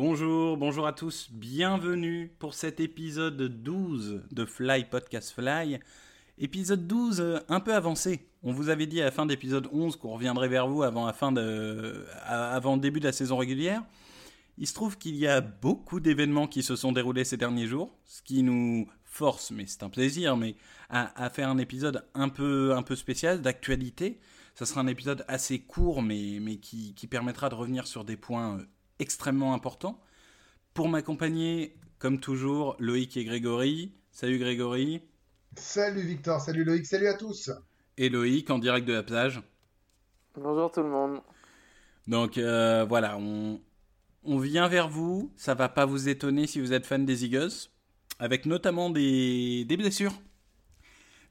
Bonjour, bonjour à tous, bienvenue pour cet épisode 12 de Fly Podcast Fly. Épisode 12 euh, un peu avancé. On vous avait dit à la fin d'épisode 11 qu'on reviendrait vers vous avant, la fin de, avant le début de la saison régulière. Il se trouve qu'il y a beaucoup d'événements qui se sont déroulés ces derniers jours, ce qui nous force, mais c'est un plaisir, mais à, faire un épisode un peu, un peu spécial, d'actualité. Ça sera un épisode assez court, mais, mais qui, qui permettra de revenir sur des points euh, extrêmement importants. Pour m'accompagner, comme toujours, Loïc et Grégory. Salut Grégory. Salut Victor, salut Loïc, salut à tous. Et Loïc en direct de la plage. Bonjour tout le monde. Donc euh, voilà, on, on, vient vers vous. Ça va pas vous étonner si vous êtes fan des Eagles, avec notamment des, des blessures.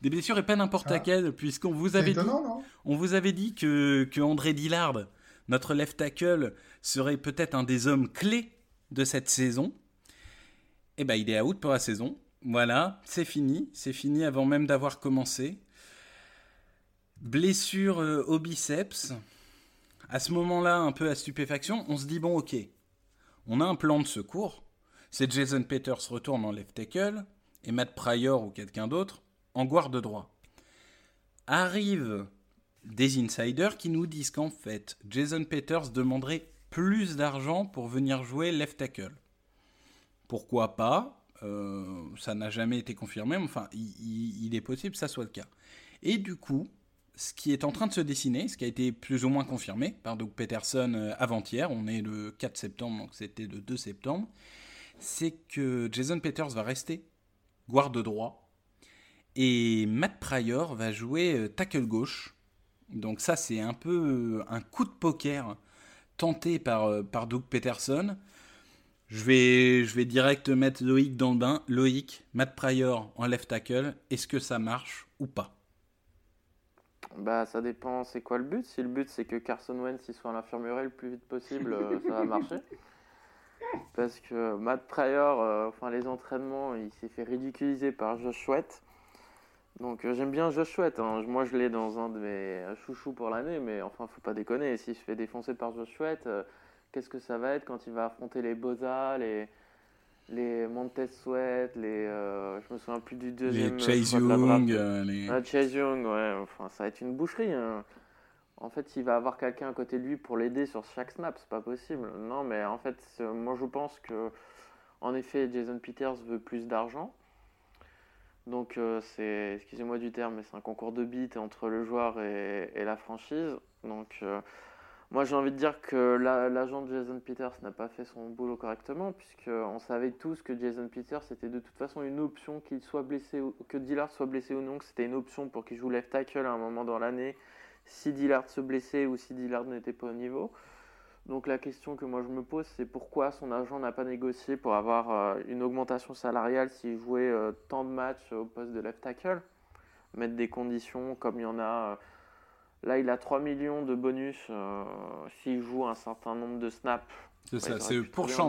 Des blessures et pas n'importe Ah. laquelle, puisqu'on vous avait étonnant, dit, non? on vous avait dit que, que André Dillard, notre left tackle, serait peut-être un des hommes clés de cette saison. Et ben il est out pour la saison. Voilà, c'est fini, c'est fini avant même d'avoir commencé. Blessure euh, au biceps. À ce moment-là, un peu à stupéfaction, on se dit bon, ok, on a un plan de secours. C'est Jason Peters retourne en left tackle et Matt Pryor ou quelqu'un d'autre en garde droit. Arrivent des insiders qui nous disent qu'en fait, Jason Peters demanderait plus d'argent pour venir jouer left tackle. Pourquoi pas? Euh, Ça n'a jamais été confirmé, mais enfin, il, est possible que ça soit le cas. Et du coup, ce qui est en train de se dessiner, ce qui a été plus ou moins confirmé par Doug Peterson euh, avant-hier, on est le 4 septembre, donc c'était le 2 septembre, c'est que Jason Peters va rester garde droit et Matt Pryor va jouer euh, tackle gauche. Donc ça, c'est un peu euh, un coup de poker tenté par, euh, par Doug Peterson. Je vais, je direct mettre Loïc dans le bain. Loïc, Matt Pryor en left tackle, est-ce que ça marche ou pas? Bah ça dépend, c'est quoi le but? Si le but c'est que Carson Wentz soit à l'infirmerie le plus vite possible, euh, ça va marcher. Parce que Matt Pryor, enfin les entraînements, il s'est fait ridiculiser par Josh Sweat. Donc euh, j'aime bien Josh Sweat, hein. moi je l'ai dans un de mes chouchous pour l'année, mais enfin faut pas déconner, s'il se fait défoncer par Josh Sweat, euh, qu'est-ce que ça va être quand il va affronter les Boza, les, les Montez Sweat, les... euh, je me souviens plus du deuxième... Les Chase. Young, les... Ah, Chase Young, ouais, enfin, ça va être une boucherie. hein. En fait, il va avoir quelqu'un à côté de lui pour l'aider sur chaque snap, c'est pas possible. Non, mais en fait, moi je pense que, en effet, Jason Peters veut plus d'argent. Donc, euh, c'est, excusez-moi du terme, mais c'est un concours de bits entre le joueur et, la franchise. Donc, euh, moi j'ai envie de dire que la- l'agent de Jason Peters n'a pas fait son boulot correctement, puisqu'on savait tous que Jason Peters était de toute façon une option, que Dillard soit blessé ou non, que c'était une option pour qu'il joue left tackle à un moment dans l'année, si Dillard se blessait ou si Dillard n'était pas au niveau. Donc la question que moi je me pose, c'est pourquoi son agent n'a pas négocié pour avoir euh, une augmentation salariale s'il jouait euh, tant de matchs au poste de left tackle? Mettre des conditions comme il y en a. euh, là, il a 3 millions de bonus euh, s'il joue un certain nombre de snaps. C'est Ouais, ça, c'est le, pourcent-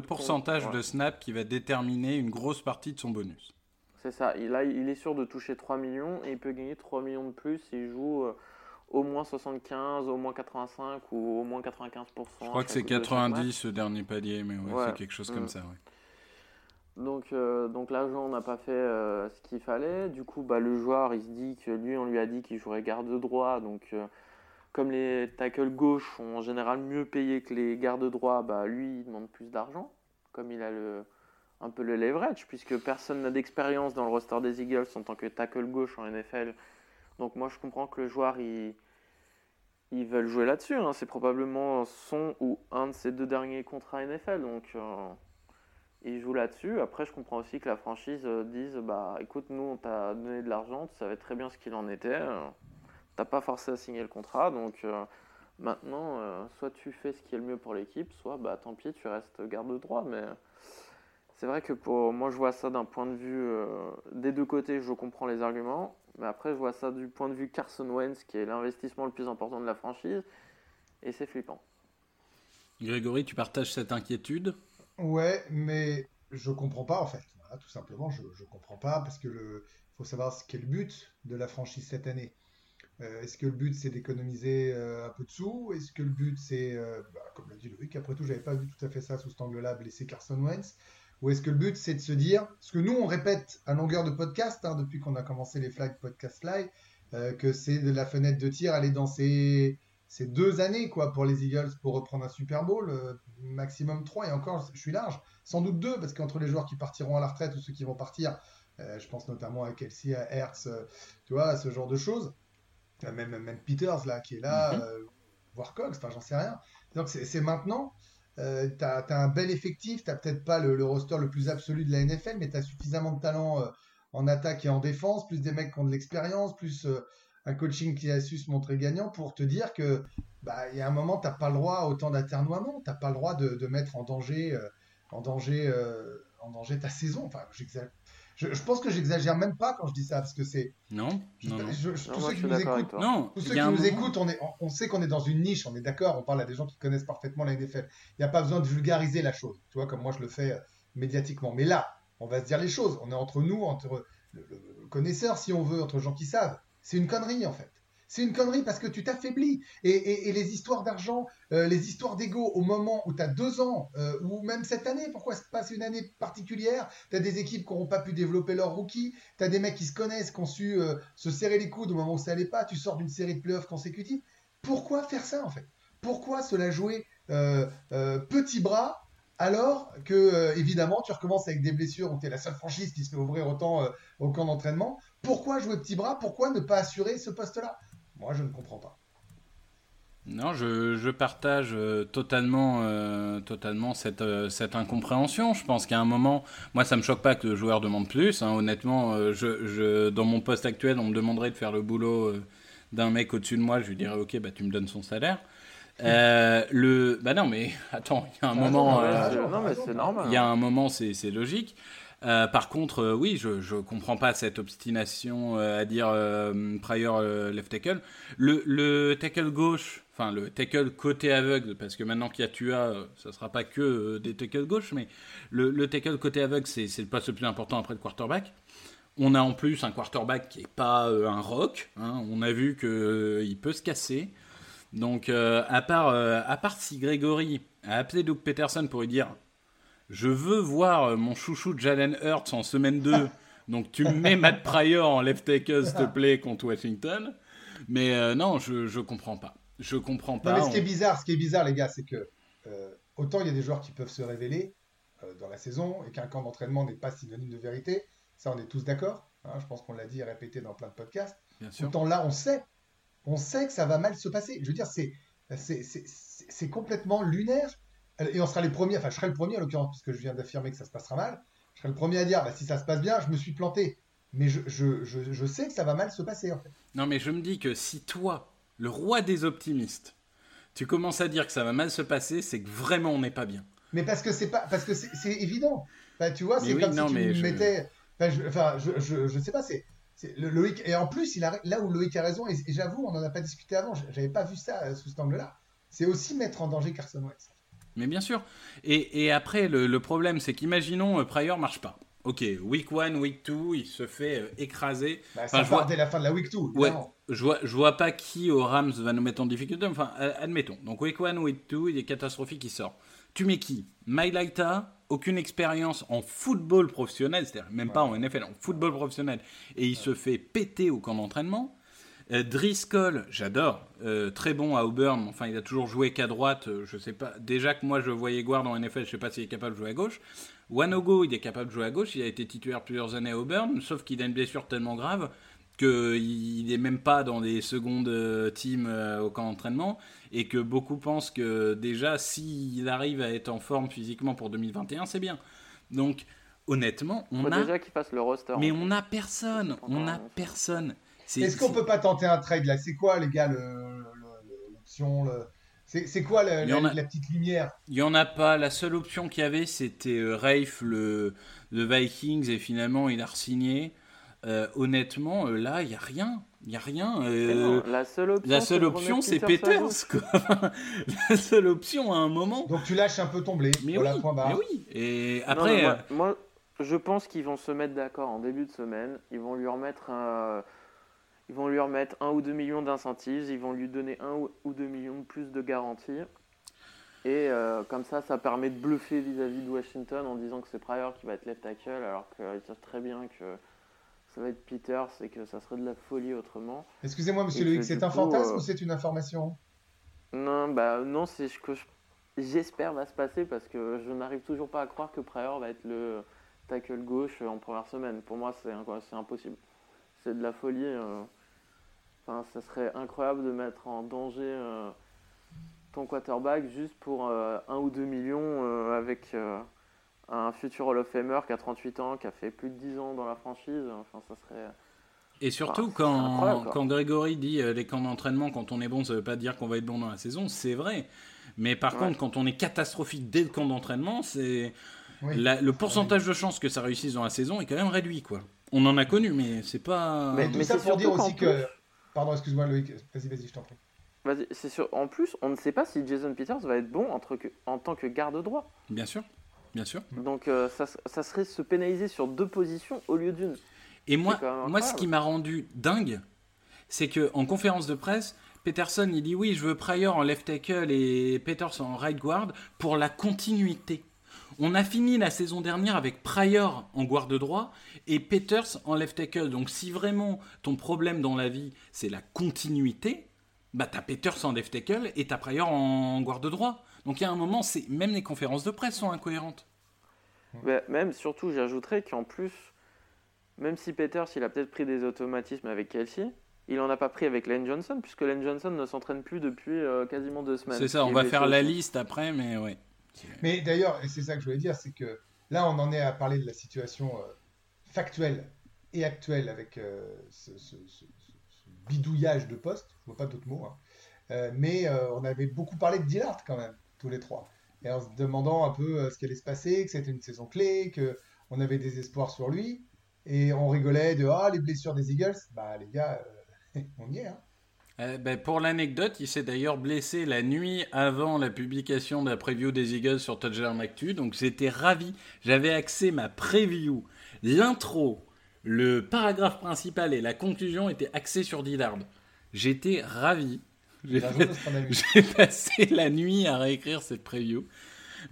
pourcentage compte, de ouais. snap qui va déterminer une grosse partie de son bonus. C'est ça. Et là, il est sûr de toucher 3 millions et il peut gagner 3 millions de plus s'il joue euh, au moins 75, au moins 85 ou au moins 95%. Je crois que c'est 90 ce dernier palier, mais ouais, Ouais. c'est quelque chose comme Mm. ça. Ouais. Donc, euh, donc l'agent n'a pas fait euh, ce qu'il fallait. Du coup, bah, le joueur, il se dit que lui, on lui a dit qu'il jouerait garde droit. Donc, euh, comme les tackles gauche sont en général mieux payés que les gardes droits, bah, lui, il demande plus d'argent. Comme il a le, un peu le leverage, puisque personne n'a d'expérience dans le roster des Eagles en tant que tackle gauche en NFL. Donc, moi, je comprends que le joueur, il, ils veulent jouer là-dessus. hein. C'est probablement son ou un de ses deux derniers contrats NFL. Donc, euh, ils jouent là-dessus. Après, je comprends aussi que la franchise euh, dise Bah écoute, nous, on t'a donné de l'argent, tu savais très bien ce qu'il en était. euh, T'as pas forcé à signer le contrat. Donc, euh, maintenant, soit tu fais ce qui est le mieux pour l'équipe, soit bah tant pis, tu restes garde droit. Mais C'est vrai que pour moi, je vois ça d'un point de vue des deux côtés, je comprends les arguments. Mais après, je vois ça du point de vue Carson Wentz, qui est l'investissement le plus important de la franchise. Et c'est flippant. Grégory, tu partages cette inquiétude? Ouais, mais je comprends pas en fait. tout simplement, je, je comprends pas parce que le faut savoir ce qu'est le but de la franchise cette année. Euh, est-ce que le but c'est d'économiser euh, un peu de sous Est-ce que le but c'est, bah, comme l'a dit Loïc, après tout, j'avais pas vu tout à fait ça sous cet angle-là, blesser Carson Wentz ou est-ce que le but, c'est de se dire, ce que nous, on répète à longueur de podcast, hein, depuis qu'on a commencé les flags podcast live, euh, que c'est de la fenêtre de tir, aller dans ces, ces, deux années quoi, pour les Eagles pour reprendre un Super Bowl, euh, maximum trois, et encore, je suis large, sans doute deux, parce qu'entre les joueurs qui partiront à la retraite ou ceux qui vont partir, euh, je pense notamment à Kelsey, à Hertz, tu vois, ce genre de choses, même, même Peters, là, qui est là, mm voire Cox, enfin, j'en sais rien. Donc, c'est maintenant. Euh, tu un bel effectif, tu peut-être pas le, roster le plus absolu de la NFL, mais tu as suffisamment de talent euh, en attaque et en défense, plus des mecs qui ont de l'expérience, plus euh, un coaching qui a su se montrer gagnant pour te dire que bah, y a un moment, tu pas le droit à autant d'aternoiement, tu pas le droit de, mettre en danger, en danger, en danger ta saison. Enfin, je, je, pense que j'exagère même pas quand je dis ça, parce que c'est. Non, non, non. tous ceux qui nous écoutent, non, tous ceux qui nous écoutent, on, est, on, sait qu'on est dans une niche, on est d'accord, on parle à des gens qui connaissent parfaitement la NFL. Il n'y a pas besoin de vulgariser la chose, tu vois, comme moi je le fais euh, médiatiquement. Mais là, on va se dire les choses. On est entre nous, entre le, le connaisseur, si on veut, entre gens qui savent. C'est une connerie, en fait. C'est une connerie parce que tu t'affaiblis. Et, les histoires d'argent, euh, les histoires d'ego au moment où tu as deux ans, euh, ou même cette année, pourquoi se passe une année particulière? Tu as des équipes qui n'auront pas pu développer leur rookie, tu as des mecs qui se connaissent, qui ont su euh, se serrer les coudes au moment où ça n'allait pas, tu sors d'une série de playoffs consécutifs. Pourquoi faire ça en fait? Pourquoi se la jouer petit bras alors que, évidemment, tu recommences avec des blessures où tu es la seule franchise qui se fait ouvrir autant au camp d'entraînement? Pourquoi jouer petit bras? Pourquoi ne pas assurer ce poste-là? Moi, je ne comprends pas. Non, je, partage euh, totalement, euh, totalement cette, euh, cette, incompréhension. Je pense qu'à un moment, moi, ça me choque pas que le joueur demande plus. Hein. Honnêtement, je, dans mon poste actuel, on me demanderait de faire le boulot d'un mec au-dessus de moi. Je lui dirais, ok, bah, tu me donnes son salaire. le, bah non, mais attends, il y a un moment. non, mais c'est normal. Il y a un moment, c'est logique. Euh, par contre, euh, oui, je ne comprends pas cette obstination euh, à dire prior left tackle. Le, le, tackle gauche, enfin le tackle côté aveugle, parce que maintenant qu'il y a Tua, ça sera pas que des tackles gauche, mais le, le tackle côté aveugle, c'est le poste le plus important après le quarterback. On a en plus un quarterback qui n'est pas un rock. Hein. On a vu qu'il peut se casser. Donc, à, part, à part si Grégory a appelé Doug Peterson pour lui dire je veux voir euh, mon chouchou Jalen Hurts en semaine 2. Donc tu mets Matt Pryor en left tackle, s'il te plaît, contre Washington. Mais euh, non, je, je comprends pas. Je comprends pas. Non, mais ce qui est bizarre, ce qui est bizarre, les gars, c'est que euh, autant il y a des joueurs qui peuvent se révéler dans la saison et qu'un camp d'entraînement n'est pas synonyme de vérité. Ça, on est tous d'accord. Hein, je pense qu'on l'a dit et répété dans plein de podcasts. Bien sûr. Autant là, on sait. On sait que ça va mal se passer. Je veux dire, c'est, c'est complètement lunaire. Et on sera les premiers, enfin je serai le premier en l'occurrence, puisque je viens d'affirmer que ça se passera mal, je serai le premier à dire, bah, si ça se passe bien, je me suis planté. Mais je, je, je, sais que ça va mal se passer en fait. Non mais je me dis que si toi, le roi des optimistes, tu commences à dire que ça va mal se passer, c'est que vraiment on n'est pas bien. Mais parce que c'est pas, parce que c'est évident. tu vois, c'est comme si tu me mettais. Enfin, je, je, je, sais pas, c'est. Loïc, et en plus, il a, là où Loïc a raison, et, j'avoue, on n'en a pas discuté avant, j'avais pas vu ça euh, sous cet angle-là, c'est aussi mettre en danger Carson Wentz. Mais bien sûr. Et, après, le, problème, c'est qu'imaginons, euh, Pryor marche pas. Ok, week 1, week 2, il se fait euh, écraser. Bah, ça part dès la fin de la week 2. Ouais, je vois, je vois pas qui au Rams va nous mettre en difficulté. Enfin, admettons. Donc, week 1, week 2, il est catastrophique, il sort. Tu mets qui? Mylaita, aucune expérience en football professionnel, c'est-à-dire même pas en NFL, en football professionnel, et il se fait péter au camp d'entraînement. Euh, Driscoll, j'adore, euh, très bon à Auburn. Enfin, il a toujours joué qu'à droite. Euh, je sais pas. Déjà que moi, je voyais Guard en NFL, je sais pas s'il est capable de jouer à gauche. Wanogo, il est capable de jouer à gauche. Il a été titulaire plusieurs années à Auburn, sauf qu'il a une blessure tellement grave qu'il n'est même pas dans des secondes teams au camp d'entraînement et que beaucoup pensent que déjà, s'il arrive à être en forme physiquement pour 2021, c'est bien. Donc, honnêtement, on Faut a. déjà qu'il fasse le roster. Mais on n'a personne. On n'a personne. Est-ce qu'on peut pas tenter un trade là? C'est quoi, les gars, l'option C'est c'est quoi la, a- petite lumière? Il n'y en a pas. La seule option qu'il y avait, c'était euh, Rafe, le, le Vikings, et finalement, il a re-signé. Euh, honnêtement, euh, là, il n'y a rien. Il n'y a rien. Euh, non, la seule option, c'est Peters. Quoi. la seule option à un moment. Donc tu lâches un peu ton blé. Mais voilà, oui, point barre. mais oui. Et après, non, moi, moi, je pense qu'ils vont se mettre d'accord en début de semaine. Ils vont lui remettre un, ils vont lui remettre un ou deux millions d'incentives. Ils vont lui donner un ou- ou deux millions de plus de garantie. Et euh, comme ça, ça permet de bluffer vis-à-vis de Washington en disant que c'est Pryor qui va être left tackle, alors qu'ils savent très bien que ça va être Peters et que ça serait de la folie autrement. Excusez-moi, monsieur Loïc, c'est un fantasme euh, ou c'est une information? Non, bah non, c'est ce que je- j'espère va se passer parce que je n'arrive toujours pas à croire que Pryor va être le tackle gauche en première semaine. Pour moi, c'est impossible. C'est de la folie. euh. Enfin, ça serait incroyable de mettre en danger euh, ton quarterback juste pour euh, un ou deux millions euh, avec euh, un futur Hall of Famer qui a 38 ans, qui a fait plus de 10 ans dans la franchise. Enfin, ça serait. Et surtout, Enfin, quand, quand Grégory dit euh, les camps d'entraînement, quand on est bon, ça veut pas dire qu'on va être bon dans la saison, c'est vrai. Mais par Ouais. contre, quand on est catastrophique dès le camp d'entraînement, c'est Oui. la- le pourcentage de chances que ça réussisse dans la saison est quand même réduit, quoi. On en a connu, mais c'est pas. Mais- mais ça c'est pour dire aussi que. Pardon, excuse-moi Loïc, vas-y, vas-y, je t'en prie. Vas-y, c'est sûr. En plus, on ne sait pas si Jason Peters va être bon en tant que garde droit. Bien sûr, bien sûr. Donc euh, ça, ça serait se pénaliser sur deux positions au lieu d'une. Et moi, ce qui m'a rendu dingue, c'est que en conférence de presse, Peterson, il dit oui, je veux Pryor en left tackle et Peters en right guard pour la continuité. On a fini la saison dernière avec Pryor en garde droit et Peters en left tackle. Donc si vraiment ton problème dans la vie, c'est la continuité, bah t'as Peters en left tackle et t'as Pryor en garde droit. Donc il y a un moment, c'est même les conférences de presse sont incohérentes. Mais même, surtout, j'ajouterais qu'en plus, même si Peters, il a peut-être pris des automatismes avec Kelsey, il en a pas pris avec Lane Johnson, puisque Lane Johnson ne s'entraîne plus depuis euh, quasiment deux semaines. C'est ça, on va faire la liste après, mais ouais. Mais d'ailleurs, et c'est ça que je voulais dire, c'est que là, on en est à parler de la situation euh, factuelle et actuelle avec euh, ce, bidouillage de poste, je vois pas d'autres mots, hein. Euh, mais on avait beaucoup parlé de Dillard quand même, tous les trois, et en se demandant un peu ce qui allait se passer, que c'était une saison clé, que on avait des espoirs sur lui, et on rigolait de ah les blessures des Eagles, bah les gars, on y est, hein. Euh, ben, pour l'anecdote, il s'est d'ailleurs blessé la nuit avant la publication de la preview des Eagles sur Touchdown Actu, donc j'étais ravi. J'avais accès ma preview, l'intro, le paragraphe principal et la conclusion étaient axés sur Dillard. J'étais ravi. J'ai passé la nuit à réécrire cette preview.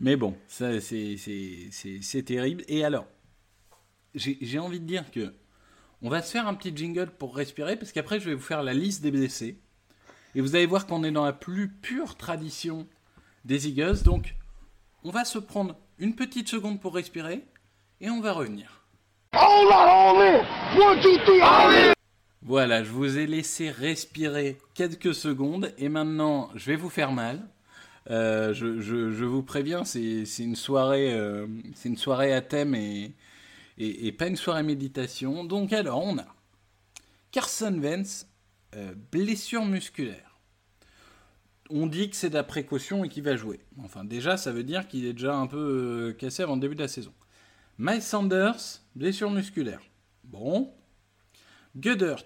Mais bon, ça c'est terrible. Et alors, j'ai envie de dire que on va se faire un petit jingle pour respirer, parce qu'après je vais vous faire la liste des blessés. Et vous allez voir qu'on est dans la plus pure tradition des Eagles. Donc, on va se prendre une petite seconde pour respirer, et on va revenir. Voilà, je vous ai laissé respirer quelques secondes et maintenant je vais vous faire mal. Euh, je, je- je vous préviens, c'est c'est une soirée, euh, c'est une soirée à thème et, et, pas une soirée méditation. Donc alors on a Carson Wentz, euh, blessure musculaire. On dit que c'est de la précaution et qu'il va jouer. Enfin déjà, ça veut dire qu'il est déjà un peu euh, cassé avant le début de la saison. Miles Sanders, blessure musculaire. Bon, Goddard,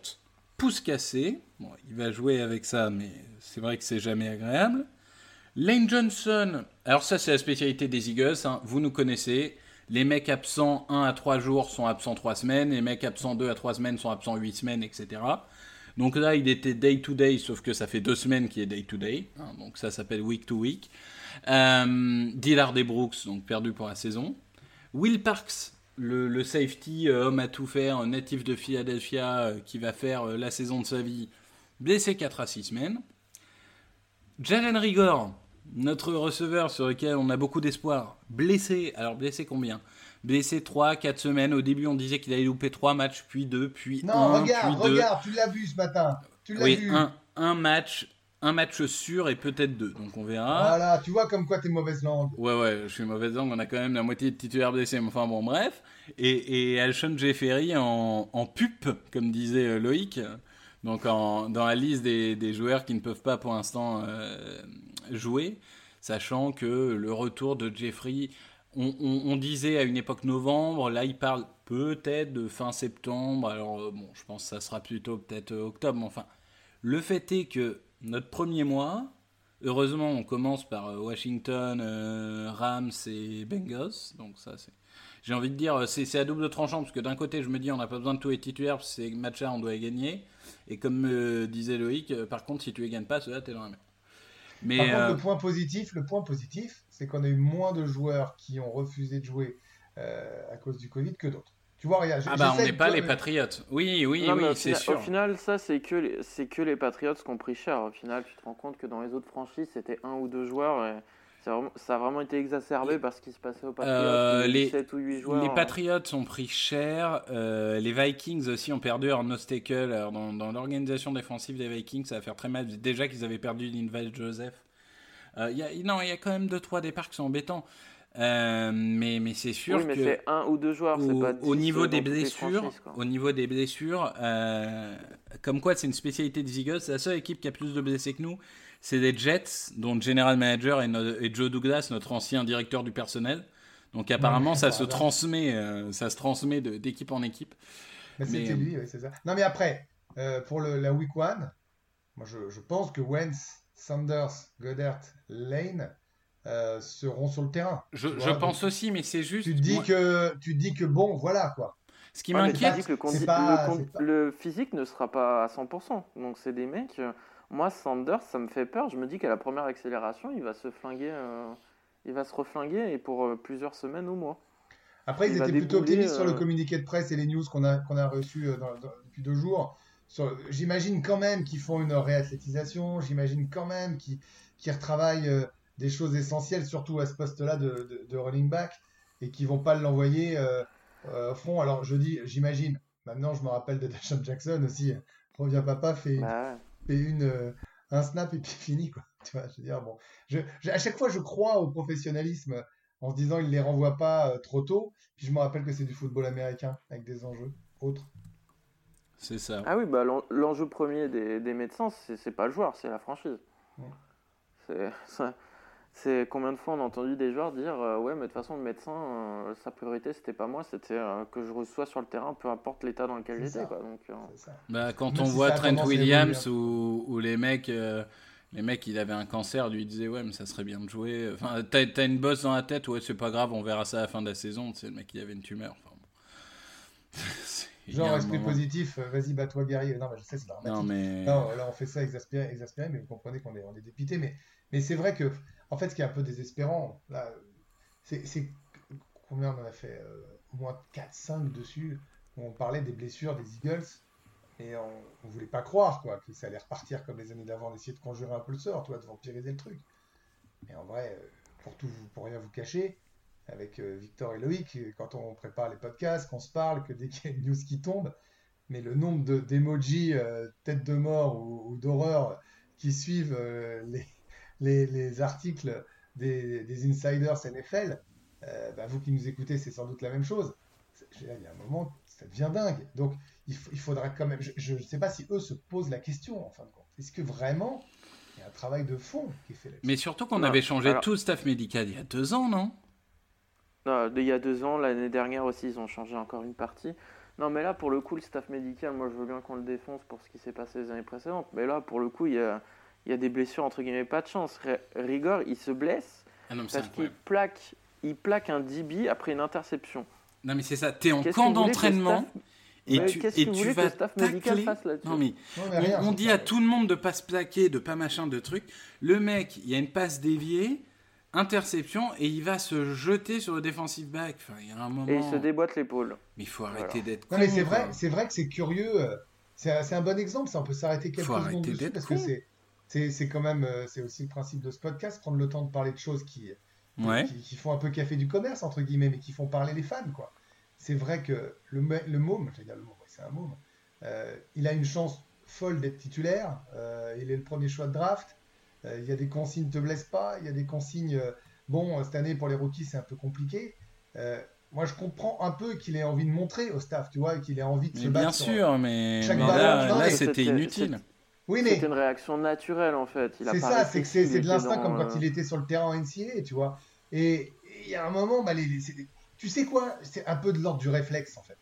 pouce cassé. Bon, il va jouer avec ça, mais c'est vrai que c'est jamais agréable. Lane Johnson, alors ça c'est la spécialité des Eagles, hein. vous nous connaissez. Les mecs absents 1 à 3 jours sont absents 3 semaines, les mecs absents 2 à 3 semaines sont absents 8 semaines, etc. Donc là, il était day to day, sauf que ça fait 2 semaines qu'il est day to day, hein. donc ça s'appelle week to week. Euh, Dillard et Brooks, donc perdu pour la saison. Will Parks, le, safety, euh, homme à tout faire, un natif de Philadelphia euh, qui va faire euh, la saison de sa vie, blessé 4 à 6 semaines. Jalen Rigor, notre receveur sur lequel on a beaucoup d'espoir, blessé. Alors blessé combien? Blessé 3, 4 semaines. Au début, on disait qu'il allait louper 3 matchs, puis 2, puis 1, Non, regarde, puis 2. regarde, tu l'as vu ce matin, tu l'as Oui, vu. un, un match, un match sûr et peut-être deux. Donc on verra. Voilà, tu vois comme quoi t'es mauvaise langue. Ouais, ouais, je suis mauvaise langue, on a quand même la moitié de titulaires blessés, mais enfin bon, bref. Et, et Alshon Jeffery en, en pupe, comme disait euh, Loïc, Donc dans la liste des, joueurs qui ne peuvent pas pour l'instant euh, jouer, sachant que le retour de Jeffrey, on, disait à une époque novembre, là il parle peut-être de fin septembre, alors euh, bon, je pense que ça sera plutôt peut-être octobre, mais enfin, le fait est que notre premier mois, heureusement on commence par euh, Washington, euh, Rams et Bengals, donc ça c'est j'ai envie de dire, c'est à double tranchant, parce que d'un côté, je me dis, on n'a pas besoin de tous les titulaires, parce que ces matchs-là, on doit les gagner. Et comme me disait Loïc, euh, par contre, si tu les gagnes pas, ceux-là, t'es dans la merde. Mais par contre, euh... le point positif, le point positif, c'est qu'on a eu moins de joueurs qui ont refusé de jouer euh, à cause du Covid que d'autres. Tu vois, regarde, ah bah on n'est pas les Patriotes. Oui, oui, non, oui, c'est sûr. Au final, ça, c'est que, les, c'est que les Patriots qui ont pris cher. Au final, tu te rends compte que dans les autres franchises, c'était un ou deux joueurs. Et Vraiment, ça a vraiment été exacerbé par ce qui se passait aux Patriots. Euh, les, 7 ou 8 joueurs, les hein. Patriots ont pris cher. Euh, les Vikings aussi ont perdu Arnold Tackle. Dans, dans l'organisation défensive des Vikings, ça va faire très mal. Déjà qu'ils avaient perdu Linval Joseph. Euh, y a, non, il y a quand même 2-3 départs qui sont embêtants. Mais mais c'est sûr oui, mais que c'est un ou deux joueurs, au, pas au niveau des blessures, au niveau des blessures, comme quoi c'est une spécialité des Eagles, c'est la seule équipe qui a plus de blessés que nous c'est les Jets, dont le general manager est, Joe Douglas, notre ancien directeur du personnel. Donc apparemment, ça, se transmet, euh, ça se transmet d'équipe en équipe. C'était lui, oui, c'est ça. Non, mais après, euh, pour le, la week one, moi je, je, pense que Wentz, Sanders, Goddard, Lane euh, seront sur le terrain. Je, je pense aussi, mais c'est juste. Tu dis moi... que tu dis que bon, voilà quoi. Ce qui m'inquiète, le, le, pas... le, physique ne sera pas à 100%. Donc c'est des mecs. Moi, Sanders, ça me fait peur. Je me dis qu'à la première accélération, il va se flinguer, euh, il va se reflinguer et pour euh, plusieurs semaines ou mois. Après, ils il étaient plutôt optimistes euh... sur le communiqué de presse et les news qu'on a, qu'on a reçus euh, depuis deux jours. J'imagine quand même qu'ils font une réathlétisation. J'imagine quand même qu'ils qu retravaillent euh, des choses essentielles, surtout à ce poste-là de, de, de, running back, et qu'ils vont pas l'envoyer au front. Alors, je dis, j'imagine. Maintenant, je me rappelle de Deshaun Jackson aussi. Reviens papa, fait, bah fait une, euh, un snap et puis fini, quoi. Tu vois, je veux dire, bon. Je, je, à chaque fois, je crois au professionnalisme en se disant, il les renvoie pas euh, trop tôt. Puis je me rappelle que c'est du football américain avec des enjeux autres. C'est ça. Ah oui, bah, l'enjeu premier des, des médecins, c'est pas le joueur, c'est la franchise. Ouais. C'est c'est combien de fois on a entendu des joueurs dire euh, ouais mais de toute façon le médecin euh, sa priorité c'était pas moi c'était euh, que je reçois sur le terrain peu importe l'état dans lequel j'étais quoi donc euh, bah, quand on si voit Trent Williams ou, ou, les mecs les mecs il avait un cancer lui disaient ouais mais ça serait bien de jouer enfin t'as as une bosse dans la tête ouais c'est pas grave on verra ça à la fin de la saison c'est le mec il avait une tumeur enfin, bon. Genre esprit moment... positif, vas-y, bats-toi guerrier. Non, mais je sais, c'est dramatique. Non, mais... non, là, on fait ça exaspéré, exaspéré mais vous comprenez qu'on est, on est dépité. Mais, mais c'est vrai que en fait, ce qui est un peu désespérant, là, c'est combien on en a fait euh, Au moins 4-5 dessus, où on parlait des blessures des Eagles, et on ne voulait pas croire quoi, que ça allait repartir comme les années d'avant, d'essayer de conjurer un peu le sort, toi, de vampiriser le truc. Mais en vrai, euh, pour, tout, pour rien vous cacher, avec euh, Victor et Loïc, quand on prépare les podcasts, qu'on se parle, que dès qu'il y news qui tombe, mais le nombre d'emojis euh, tête de mort ou, d'horreur qui suivent les, les, les articles des, des, insiders NFL, euh, bah, vous qui nous écoutez, c'est sans doute la même chose. Il y a un moment, ça devient dingue. Donc, il, il faudra quand même. Je ne sais pas si eux se posent la question, en fin de compte. Est-ce que vraiment il y a un travail de fond qui est fait là-dessus? Mais surtout qu'on avait changé alors... tout le staff médical il y a deux ans, non? Non, il y a deux ans, l'année dernière aussi, ils ont changé encore une partie. Non, mais là, pour le coup, le staff médical, moi, je veux bien qu'on le défonce pour ce qui s'est passé les années précédentes. Mais là, pour le coup, il y a il y a des blessures entre guillemets pas de chance. Rigor, il se blesse ah non, parce qu'il plaque, il plaque un DB après une interception. Non mais c'est ça, tu es en camp d'entraînement et tu, et tu vas tacler. Non mais, non, mais rien, on, on dit à tout le monde de pas se plaquer, de pas machin de trucs. Le mec, il y a une passe déviée, interception et il va se jeter sur le defensive back. Enfin, il y a un moment. Et il se déboîte l'épaule. Mais il faut arrêter voilà. d'être. Non mais c'est vrai, c'est vrai que c'est curieux. euh, C'est un bon exemple, ça. On peut s'arrêter quelques secondes dessus parce que c'est c'est quand même, euh, c'est aussi le principe de ce podcast, prendre le temps de parler de choses qui, ouais. qui, qui, font un peu café du commerce, entre guillemets, mais qui font parler les fans, quoi. C'est vrai que le, le môme, je vais dire le môme, c'est un môme, euh, il a une chance folle d'être titulaire, euh, il est le premier choix de draft, euh, il y a des consignes, ne te blesse pas, il y a des consignes, euh, bon, cette année pour les rookies c'est un peu compliqué, moi, je comprends un peu qu'il ait envie de montrer au staff, tu vois, qu'il ait envie de Mais se bien battre. sur- sûr, mais, chaque mais ballon, là, là, c'était- inutile. Oui, mais C'est une réaction naturelle en fait. Il a c'est pas ça, c'est que c'est de l'instinct dans, comme quand euh, il était sur le terrain en NCAA, tu vois. Et il y a un moment, bah, les- les- c'est- tu sais quoi, c'est un peu de l'ordre du réflexe en fait.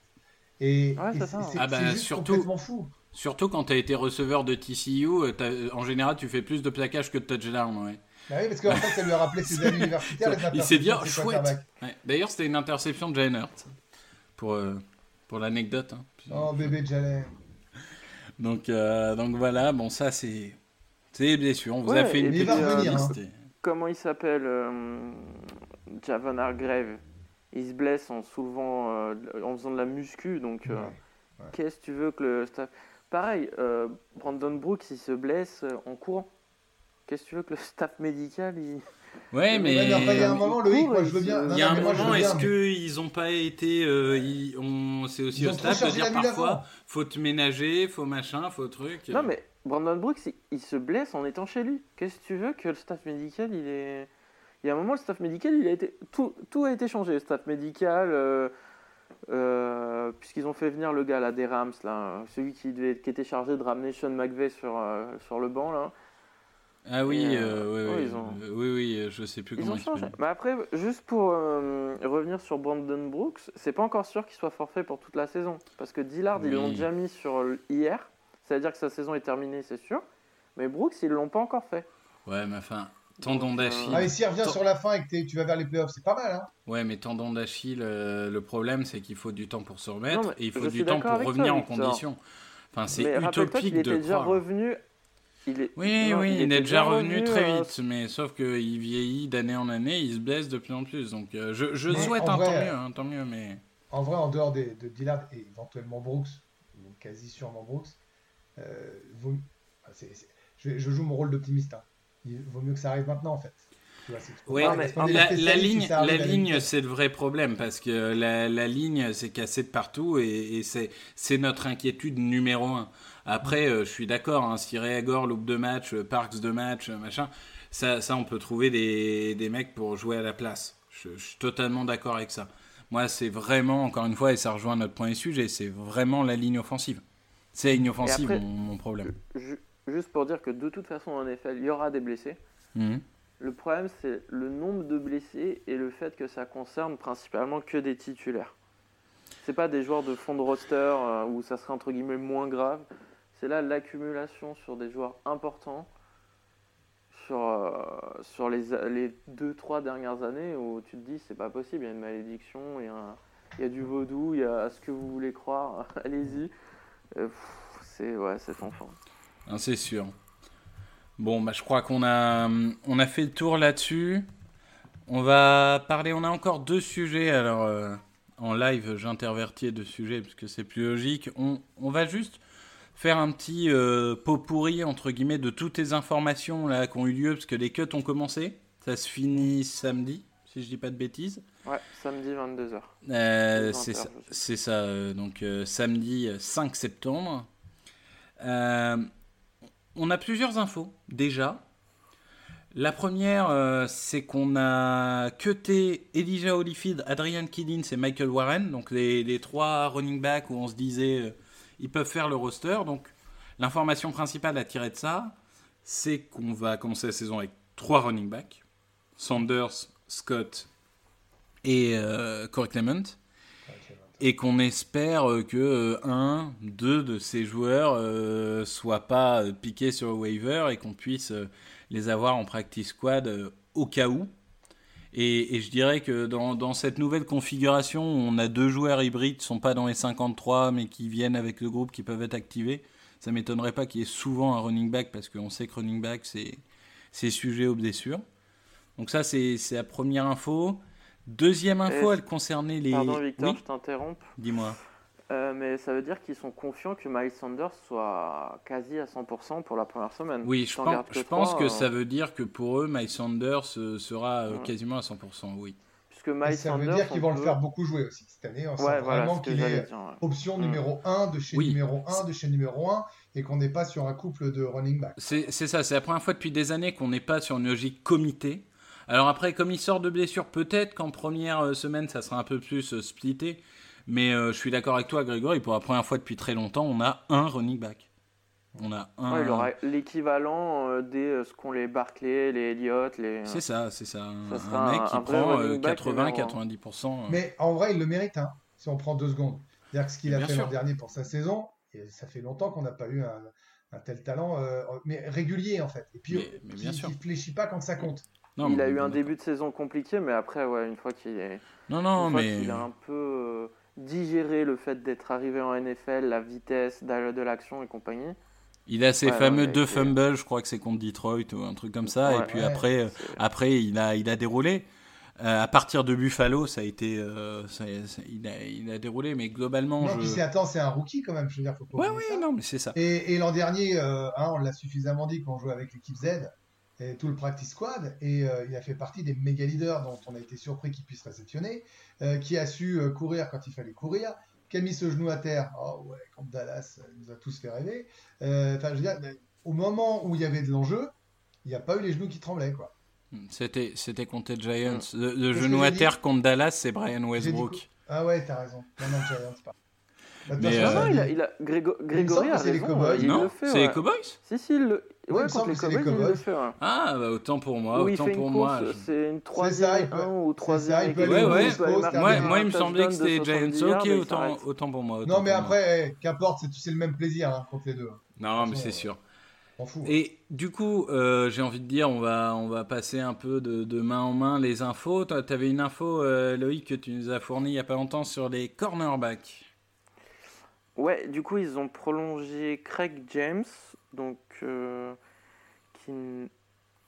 Et, Ouais, et c'est Ah bah, c'est juste surtout- complètement fou. Surtout quand tu as été receveur de TCU, euh, t'as- en général, tu fais plus de plaquages que de touchdowns. Ouais. Bah oui, parce qu'en fait, ça lui a rappelé ses années universitaires. la Il s'est dit, oh, chouette. Ouais. D'ailleurs, c'était une interception de Jalen Hurts, pour, euh, pour l'anecdote. hein. Oh, bébé Jalen. Donc, euh, donc voilà, bon, ça c'est. C'est des blessures. On vous a fait une petite revenir, liste. Comment il s'appelle euh, Javon Hargrave? Il se blesse en soulevant, euh, en faisant de la muscu, donc euh, Ouais, ouais. qu'est-ce que tu veux que le staff. Pareil, euh, Brandon Brooks, il se blesse euh, en courant. Qu'est-ce que tu veux que le staff médical il... Ouais, mais. Il y a un il moment, Loïc, moi je il veux bien. Il y a un moment, est-ce qu'ils n'ont pas été. euh, ils- on... C'est aussi au trop de dire parfois faut te ménager, faut machin, faut truc. Non, mais Brandon Brooks, il, il se blesse en étant chez lui. Qu'est-ce que tu veux que le staff médical, il est. Il y a un moment, le staff médical, il a été. Tout, tout a été changé. Le staff médical, euh, euh, puisqu'ils ont fait venir le gars là, des Rams, là, celui qui, devait, qui était chargé de ramener Sean McVay sur, euh, sur le banc. Là. Ah oui, euh, euh, ouais, ont- euh, oui, oui, je sais plus Ils comment ont il changé. Mais après, juste pour euh, revenir sur Brandon Brooks, c'est pas encore sûr qu'il soit forfait pour toute la saison. Parce que Dillard, ils l'ont déjà mis sur hier. Ça veut dire que sa saison est terminée, c'est sûr. Mais Brooks, ils l'ont pas encore fait. Ouais, mais enfin, tendon d'Achille. Ah, et s'il revient sur la fin et que tu vas vers les playoffs, c'est pas mal, hein. Ouais, mais tendon d'Achille, euh, le problème, c'est qu'il faut du temps pour se remettre Non, et il faut du temps pour revenir toi, en condition. Enfin, c'est utopique qu'il était de déjà croire. revenu. Il est... Oui, non, oui, il, est déjà revenu très euh, vite, mais sauf qu'il vieillit d'année en année, il se blesse de plus en plus. Donc, euh, je, souhaite un vrai, tant mieux, hein, tant mieux, mais. En vrai, en dehors des- de Dillard et éventuellement Brooks, ou quasi sûrement Brooks, euh, vaut- je, je joue mon rôle d'optimiste. hein. Il vaut mieux que ça arrive maintenant, en fait. Ouais, Non, mais la, ligne, la ligne, c'est le vrai problème parce que la, la ligne, c'est cassé de partout et, et c'est, c'est notre inquiétude numéro un. Après, euh, je suis d'accord, hein, si Réagor loupe de match, euh, Parks de match, euh, machin, ça, ça, on peut trouver des, des mecs pour jouer à la place. Je, je suis totalement d'accord avec ça. Moi, c'est vraiment, encore une fois, et ça rejoint notre point de sujet, c'est vraiment la ligne offensive. C'est la ligne offensive après- mon, mon problème. ju- Juste pour dire que de toute façon, en NFL, il y aura des blessés. Mhm. Le problème, c'est le nombre de blessés et le fait que ça concerne principalement que des titulaires. C'est pas des joueurs de fond de roster euh, où ça serait entre guillemets moins grave. C'est là l'accumulation sur des joueurs importants sur, euh, sur les, les deux, trois dernières années où tu te dis c'est pas possible, il y a une malédiction, il y a, il y a du vaudou, il y a ce que vous voulez croire, allez-y. Euh, c'est ouais. Hein, c'est sûr. Bon, bah, je crois qu'on a, on a fait le tour là-dessus. On va parler, on a encore deux sujets. Alors, euh, en live, j'intervertis deux sujets parce que c'est plus logique. On, on va juste faire un petit euh, pot pourri, entre guillemets, de toutes les informations là, qui ont eu lieu parce que les cuts ont commencé. Ça se finit samedi, si je dis pas de bêtises. Ouais, samedi 22h. Euh, c'est 20 ça, euh, donc euh, samedi euh, 5 septembre. Euh, on a plusieurs infos déjà. La première, c'est qu'on a cuté Elijah Holyfield, Adrian Kiddins et Michael Warren, donc les, les trois running backs où on se disait ils peuvent faire le roster. Donc l'information principale à tirer de ça, c'est qu'on va commencer la saison avec trois running backs Sanders, Scott et euh, Corey Clement et qu'on espère euh, que euh, un, deux de ces joueurs euh, soient pas piqués sur le waiver et qu'on puisse les avoir en practice squad au cas où. Et, et je dirais que dans, dans cette nouvelle configuration, on a deux joueurs hybrides qui sont pas dans les 53 mais qui viennent avec le groupe qui peuvent être activés. Ça m'étonnerait pas qu'il y ait souvent un running back parce qu'on sait que running back c'est sujet aux blessures. Donc ça c'est la première info. Deuxième info, elle concernait les. Pardon Victor, Oui, je t'interromps. dis-moi. Euh, mais ça veut dire qu'ils sont confiants que Miles Sanders soit quasi à 100% pour la première semaine. Oui, je pense, que je pense trois, que euh, ça veut dire que pour eux, Miles Sanders euh, sera Ouais. quasiment à 100%. Oui. Puisque Miles ça veut Sanders, dire qu'ils on vont le faire beaucoup jouer aussi cette année. On sent Ouais, voilà vraiment qu'il est dire. ouais. option Mm. numéro 1 de chez Oui. numéro 1 de chez numéro 1 et qu'on n'est pas sur un couple de running back. C'est c'est ça, c'est la première fois depuis des années qu'on n'est pas sur une logique comité. Alors après, comme il sort de blessure, peut-être qu'en première semaine, ça sera un peu plus splitté. Mais euh, je suis d'accord avec toi, Grégory. Pour la première fois depuis très longtemps, on a un running back. On a un. Ouais, il aura l'équivalent euh, des euh, ce qu'ont les Barclay, les Elliott, les. C'est ça, c'est ça. Un, Ça sera un mec un- qui prend running back numéro un. 80-90%. euh. Mais en vrai, il le mérite, hein, si on prend deux secondes. C'est-à-dire que ce qu'il a fait l'an dernier pour sa saison, et ça fait longtemps qu'on n'a pas eu un, un tel talent, euh, mais régulier en fait. Et puis, Mais- mais bien sûr. qui fléchit pas quand ça compte. Non, il a eu un début de saison compliqué, mais après, ouais, une fois qu'il est, Non, non, une fois mais. qu'il a un peu digéré le fait d'être arrivé en NFL, la vitesse de, de l'action et compagnie. Il a ses Ouais, fameux ouais, deux fumbles, je crois que c'est contre Detroit ou un truc comme ça. et puis Ouais. après, euh, après il, a, il a déroulé. Euh, à partir de Buffalo, ça a été. euh, ça- ça- il, a, il a déroulé, mais globalement, Non, je. puis c'est attends, c'est un rookie quand même. Je veux dire, faut pas Ouais, oublier ouais, ça. non, mais c'est ça. Et, et l'an dernier, euh, hein, on l'a suffisamment dit quand on jouait avec l'équipe Z et tout le practice squad, et euh, il a fait partie des méga leaders dont on a été surpris qu'il puisse réceptionner, euh, qui a su euh, courir quand il fallait courir, qui a mis ce genou à terre. Oh ouais, contre Dallas, ça nous a tous fait rêver. Euh, Enfin, je veux dire, au moment où il y avait de l'enjeu, il n'y a pas eu les genoux qui tremblaient, quoi. C'était, c'était contre les Giants. Le, genou à terre contre Dallas, c'est Brian dit Westbrook. Ah ouais, t'as raison. Non, non, Giants, pas. De toute Mais, façon, euh, Non, il a, il a- Grégo- Grégory a les Cowboys. il non le fait. C'est ouais. les Cowboys Si, si, il le... ouais, me semble contre les que c'est les Cowboys, il le Cowboys. fait. ouais. Ah, bah autant pour moi, Où il autant fait pour une moi. je- c'est une ça, troisième peut- un ou troisième Ouais, ouais. aller Moi, il me semblait que c'était 70 Giants. Ok, autant, autant pour moi. autant Non, mais après, eh, qu'importe, c'est c'est le même plaisir hein, contre les deux. Non, mais c'est euh, sûr. On fout. Et du coup, euh, j'ai envie de dire, on va, on va passer un peu de, de main en main les infos. Tu avais une info, euh, Loïc, que tu nous as fournie il n'y a pas longtemps sur les cornerbacks. Ouais, du coup, ils ont prolongé Craig James, donc euh, qui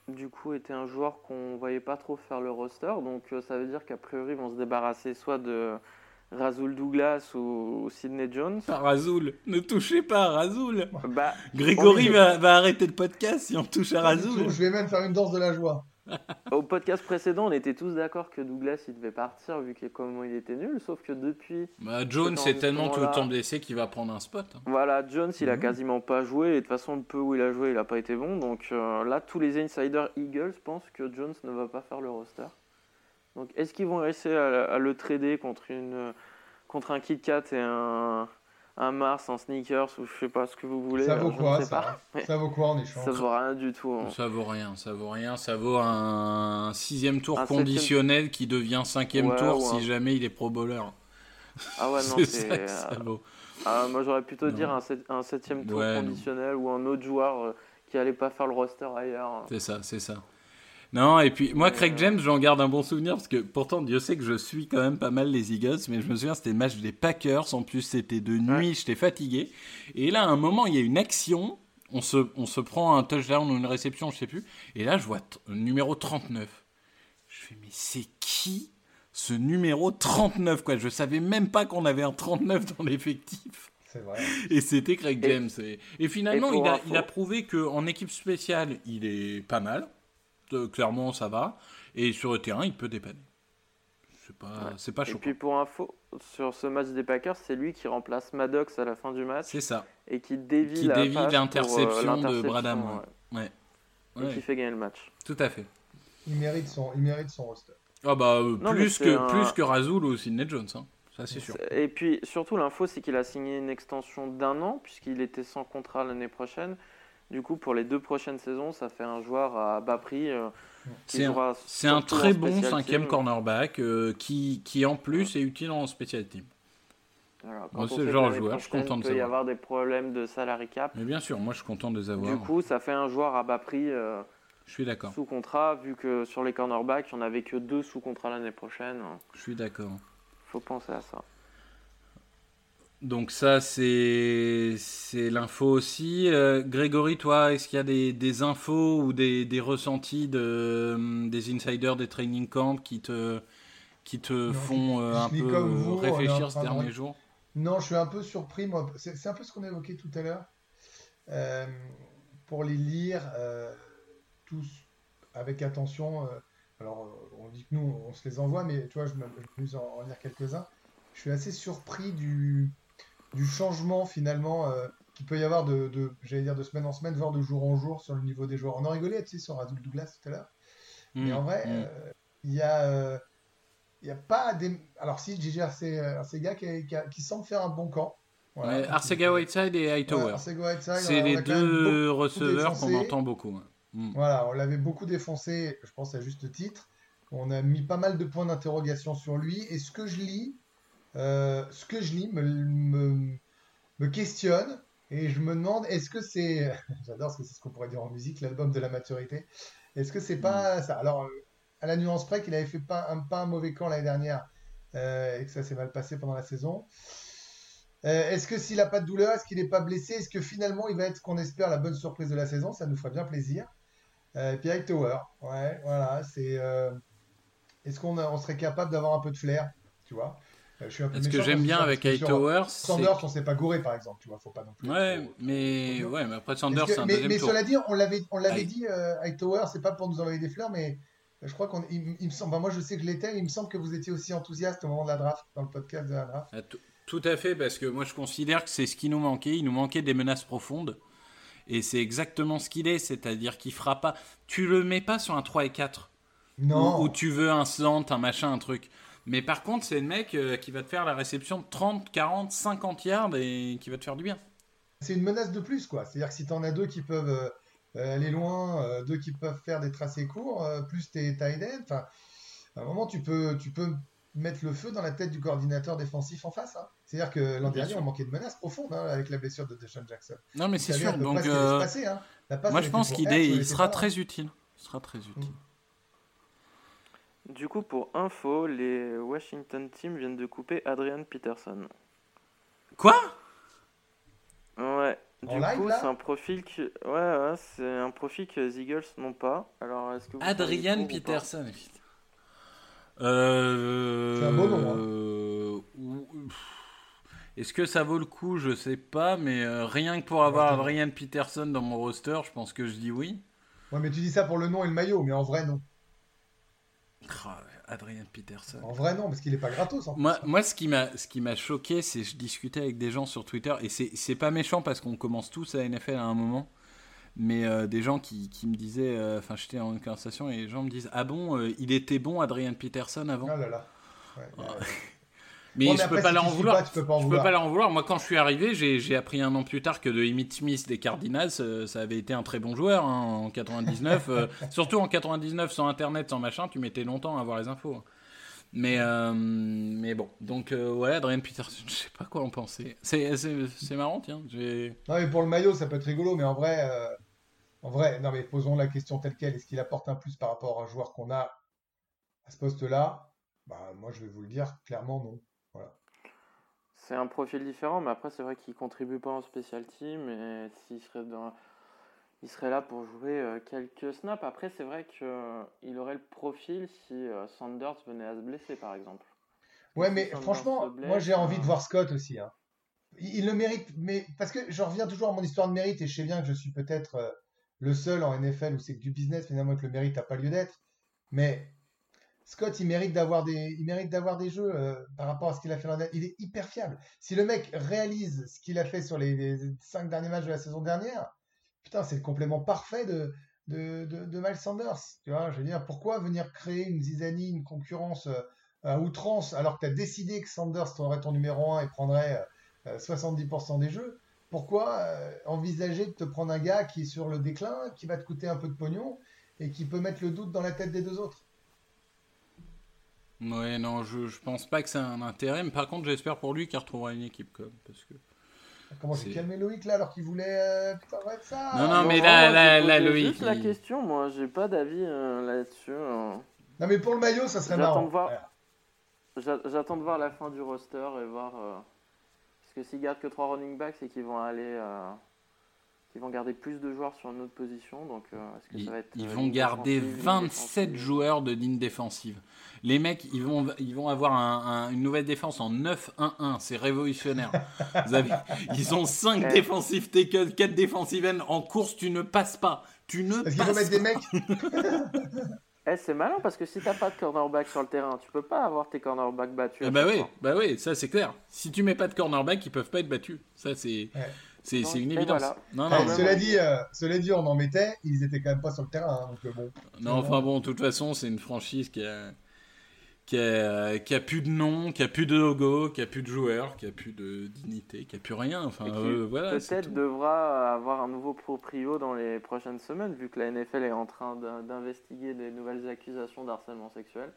du coup était un joueur qu'on voyait pas trop faire le roster. Donc euh, ça veut dire qu'a priori, ils vont se débarrasser soit de Razul Douglas ou Sidney Jones. Ah, Razoul, ne touchez pas à Razoul. Bah, Grégory va, va arrêter le podcast si on touche à Pas tout, Je vais même faire une danse de la joie. Au podcast précédent, on était tous d'accord que Douglas il devait partir vu que comment il était nul. Sauf que depuis, Bah, Jones, c'est tellement tout le temps blessé qu'il va prendre un spot. hein. Voilà, Jones, il a Mhm. quasiment pas joué. Et de toute façon, le peu où il a joué, il a pas été bon. Donc euh, là, tous les insiders Eagles pensent que Jones ne va pas faire le roster. Donc est-ce qu'ils vont réussir à, à le trader contre, une, contre un Kit Kat et un, un Mars en sneakers ou je sais pas ce que vous voulez Ça euh, vaut quoi ça vaut quoi en échange Ça vaut rien du tout. hein. Ça vaut rien, ça vaut rien. Ça vaut un sixième tour Un septième- conditionnel qui devient cinquième Ouais, tour ou si jamais il est pro bowler. Ah ouais, non, c'est c'est. ça que ça euh, vaut. ah, moi, j'aurais plutôt Non. dire un, sept- un septième tour Ouais, non. conditionnel ou un autre joueur euh, qui allait pas faire le roster ailleurs. C'est ça, c'est ça. Non, et puis moi, Mais, Craig euh, James, j'en garde un bon souvenir parce que pourtant, Dieu sait que je suis quand même pas mal les Eagles, mais je me souviens, c'était le match des Packers. En plus, c'était de nuit, Ouais. j'étais fatigué. Et là, à un moment, il y a une action. On se, on se prend un touchdown ou une réception, je sais plus. Et là, je vois t- numéro 39. Je fais, mais c'est qui ce numéro 39 quoi? Je savais même pas qu'on avait un 39 dans l'effectif. C'est vrai. Et c'était Craig James. Et, et finalement, et il, a, info- il a prouvé qu'en équipe spéciale, il est pas mal. Euh, clairement, ça va. Et sur le terrain, il peut dépanner. C'est pas, Ouais. c'est pas Et puis pour info, sur ce match des Packers, c'est lui qui remplace Maddox à la fin du match C'est ça. et qui dévie Qui la dévie pour, euh, l'interception de l'interception, Bradham, ouais. Ouais. Et qui fait gagner le match. tout à fait. Il mérite son, il mérite son roster. Ah bah, euh, Non, plus, que, un- plus que Razul ou Sidney Jones. hein. Ça, c'est sûr. Et puis surtout l'info, c'est qu'il a signé une extension d'un an puisqu'il était sans contrat l'année prochaine. Du coup, pour les deux prochaines saisons, ça fait un joueur à bas prix. euh, C'est un, très bon cinquième team. cornerback euh, qui, qui, en plus, est utile en special team. Voilà, quand que genre de joueur, je suis content de Il peut y savoir. avoir des problèmes de salary cap. Mais bien sûr, moi, je suis content de les avoir. Du coup, ça fait un joueur à bas prix euh, je suis d'accord. sous contrat, vu que sur les cornerbacks, il n'y en avait que deux sous contrat l'année prochaine. Je suis d'accord. faut penser à ça. Donc ça, c'est c'est l'info aussi. Euh, Grégory, toi, est-ce qu'il y a des, des infos ou des, des ressentis de, hum, des insiders des training camps qui te, qui te Non, font je- euh, un peu vous, réfléchir ces train de- derniers jours? Non, je suis un peu surpris, moi. C'est un peu ce qu'on a évoqué tout à l'heure. Euh, pour les lire euh, tous avec attention. euh, alors, euh, on dit que nous, on se les envoie, mais tu vois, je m'amuse en, en lire quelques-uns. Je suis assez surpris du, du changement finalement euh, qu'il peut y avoir de, de- j'allais dire de semaine en semaine, voire de jour en jour sur le niveau des joueurs. On en rigolait, tu sais, sur Razul Douglas tout à l'heure. Mais Mm, en vrai, mm. euh, il y a, euh, il y a pas des. Alors, si, JJ Arce- Arcega qui, qui, semble faire un bon camp. Voilà. Ouais, Arcega Whiteside et Ouais, Hightower. Whiteside, C'est les deux receveurs qu'on entend beaucoup. ouais. Mm. Voilà, on l'avait beaucoup défoncé, je pense à juste titre. On a mis pas mal de points d'interrogation sur lui. Et ce que je lis, euh, ce que je lis me, me, me questionne. Et je me demande, est-ce que c'est, j'adore parce que c'est ce qu'on pourrait dire en musique, l'album de la maturité. Est-ce que c'est pas ça? Alors, euh, à la nuance près qu'il avait fait pas un, pas un mauvais camp l'année dernière euh, et que ça s'est mal passé pendant la saison. Euh, est-ce que s'il n'a pas de douleur, est-ce qu'il n'est pas blessé? Est-ce que finalement il va être ce qu'on espère la bonne surprise de la saison? Ça nous ferait bien plaisir. Et puis avec Tower, ouais, voilà, c'est. Est-ce qu'on on serait capable d'avoir un peu de flair, tu vois? Euh, je suis un peu Ce que j'aime bien avec Hightower. Sanders, on s'est pas gouré par exemple, tu vois, faut pas non plus. Ouais, trop- mais, ouais, mais après Sanders, c'est un mais, deuxième mais tour. cela dit, on l'avait, on l'avait dit, euh, Hightower, c'est pas pour nous envoyer des fleurs, mais je crois qu'on, il, il me semble, enfin, moi je sais que je l'étais, il me semble que vous étiez aussi enthousiaste au moment de la draft, dans le podcast de la draft. Ah, tout- Tout à fait, parce que moi je considère que c'est ce qui nous manquait. Il nous manquait des menaces profondes. Et c'est exactement ce qu'il est, c'est-à-dire qu'il fera pas. Tu le mets pas sur un 3 et 4. Non, Où, où tu veux un slant, un machin, un truc. Mais par contre, c'est le mec euh, qui va te faire la réception de 30, 40, 50 yards et qui va te faire du bien. c'est une menace de plus, quoi. C'est-à-dire que si t'en as deux qui peuvent euh, euh, aller loin, euh, deux qui peuvent faire des tracés courts, euh, plus tes tight ends, enfin, à un moment, tu peux, tu peux mettre le feu dans la tête du coordinateur défensif en face. hein. C'est-à-dire que l'an dernier, sûr. on manquait de menaces profondes hein, avec la blessure de Deshaun Jackson. Non, mais c'est sûr. Donc, euh, passer, hein. Moi je pense qu'il il sera pas- très utile. Il sera très utile. Du coup, pour info, les Washington Team viennent de couper Adrian Peterson. Quoi? Ouais. Du coup, c'est un profil que ouais, ouais, c'est un profil que les Eagles n'ont pas. Alors, est-ce que vous seriez Adrian Peterson. putain. Euh... C'est un beau nom, hein. euh, pff, Est-ce que ça vaut le coup? Je sais pas, mais euh, rien que pour avoir Adrian Peterson dans mon roster, je pense que je dis oui. Ouais, mais tu dis ça pour le nom et le maillot, mais en vrai, non. Adrian Peterson. En vrai, non, parce qu'il est pas gratos. En Moi, plus. moi, ce qui m'a, ce qui m'a choqué, c'est je discutais avec des gens sur Twitter et c'est, c'est pas méchant parce qu'on commence tous à NFL à un moment, mais euh, des gens qui, qui me disaient, euh, enfin, j'étais en conversation et les gens me disent, ah bon, euh, il était bon Adrian Peterson avant? Ah là là. Ouais, ouais. Mais Bon, mais je après, peux pas si tu vouloir. pas, tu peux pas en je vouloir. peux pas leur en vouloir. Moi, quand je suis arrivé, j'ai, appris un an plus tard que de Emmitt Smith des Cardinals, euh, ça avait été un très bon joueur hein, en 99. euh, surtout en 99, sans internet, sans machin, tu mettais longtemps à avoir les infos. Mais, euh, mais bon, donc euh, ouais, Adrian Peterson, je sais pas quoi en penser. C'est, marrant, tiens. Non, mais pour le maillot, ça peut être rigolo, mais en vrai, en vrai, non, mais posons la question telle quelle. Est-ce qu'il apporte un plus par rapport à un joueur qu'on a à ce poste-là? Bah, moi, je vais vous le dire, clairement, non. C'est un profil différent, mais après, c'est vrai qu'il contribue pas en special team et s'il serait dans. Il serait là pour jouer euh, quelques snaps. Après, c'est vrai qu'il aurait le profil si euh, Sanders venait à se blesser, par exemple. Ouais, mais Sanders franchement, blesse, moi, j'ai envie de euh, voir Scott aussi. hein. Il, le mérite, mais parce que je reviens toujours à mon histoire de mérite et je sais bien que je suis peut-être euh, le seul en NFL où c'est que du business finalement que le mérite n'a pas lieu d'être. Mais Scott, il mérite d'avoir des, jeux euh, par rapport à ce qu'il a fait l'an dernier. Il est hyper fiable. Si le mec réalise ce qu'il a fait sur les, cinq derniers matchs de la saison dernière, putain, c'est le complément parfait de, de, Miles Sanders. Tu vois, je veux dire, pourquoi venir créer une zizanie, une concurrence euh, à outrance alors que tu as décidé que Sanders aurait ton numéro 1 et prendrait euh, 70% des jeux? Pourquoi euh, envisager de te prendre un gars qui est sur le déclin, qui va te coûter un peu de pognon et qui peut mettre le doute dans la tête des deux autres? Ouais, non, je, je pense pas que c'est un intérêt, mais par contre, j'espère pour lui qu'il retrouvera une équipe, comme, parce que... Comment j'ai C'est- calmé Loïc là alors qu'il voulait euh, putain, ouais, ça Non, non, mais là- là- Loïc, juste la question, moi, j'ai pas d'avis euh, là-dessus. hein. Non, mais pour le maillot, ça serait J'attends marrant. de voir. Ouais. J'attends de voir la fin du roster et voir. euh, Parce que s'ils gardent que 3 running backs, c'est qu'ils vont aller. Qu'ils vont garder plus de joueurs sur une autre position. Donc, euh, que Ils, ça va être. ils euh, vont garder défensive, ligne 27 défensive joueurs de ligne défensive. Les mecs, ils vont, ils vont avoir un- un- une nouvelle défense en 9-1-1. C'est révolutionnaire. Vous avez- ils ont 5 Eh. défensifs tackles, 4 défensives. En course, tu ne passes pas. Tu ne passes mettre des pas. mecs. Eh, c'est malin parce que si t'as pas de cornerback sur le terrain, tu peux pas avoir tes cornerbacks battus. Ah bah oui, bah oui, ça c'est clair. Si tu mets pas de cornerback, ils peuvent pas être battus. Ça c'est Ouais. C'est une évidence. voilà. Non, non, ouais, cela, dit, euh, cela dit, on en mettait, ils étaient quand même pas sur le terrain. hein, donc, euh, bon. non, enfin bon, de toute façon, c'est une franchise qui a, qui, a, qui a plus de nom, qui a plus de logo, qui a plus de joueurs, qui a plus de dignité, qui a plus rien. Enfin, euh, voilà. Peut-être devra avoir un nouveau proprio dans les prochaines semaines, vu que la NFL est en train d'in- d'investiguer des nouvelles accusations d'harcèlement sexuel.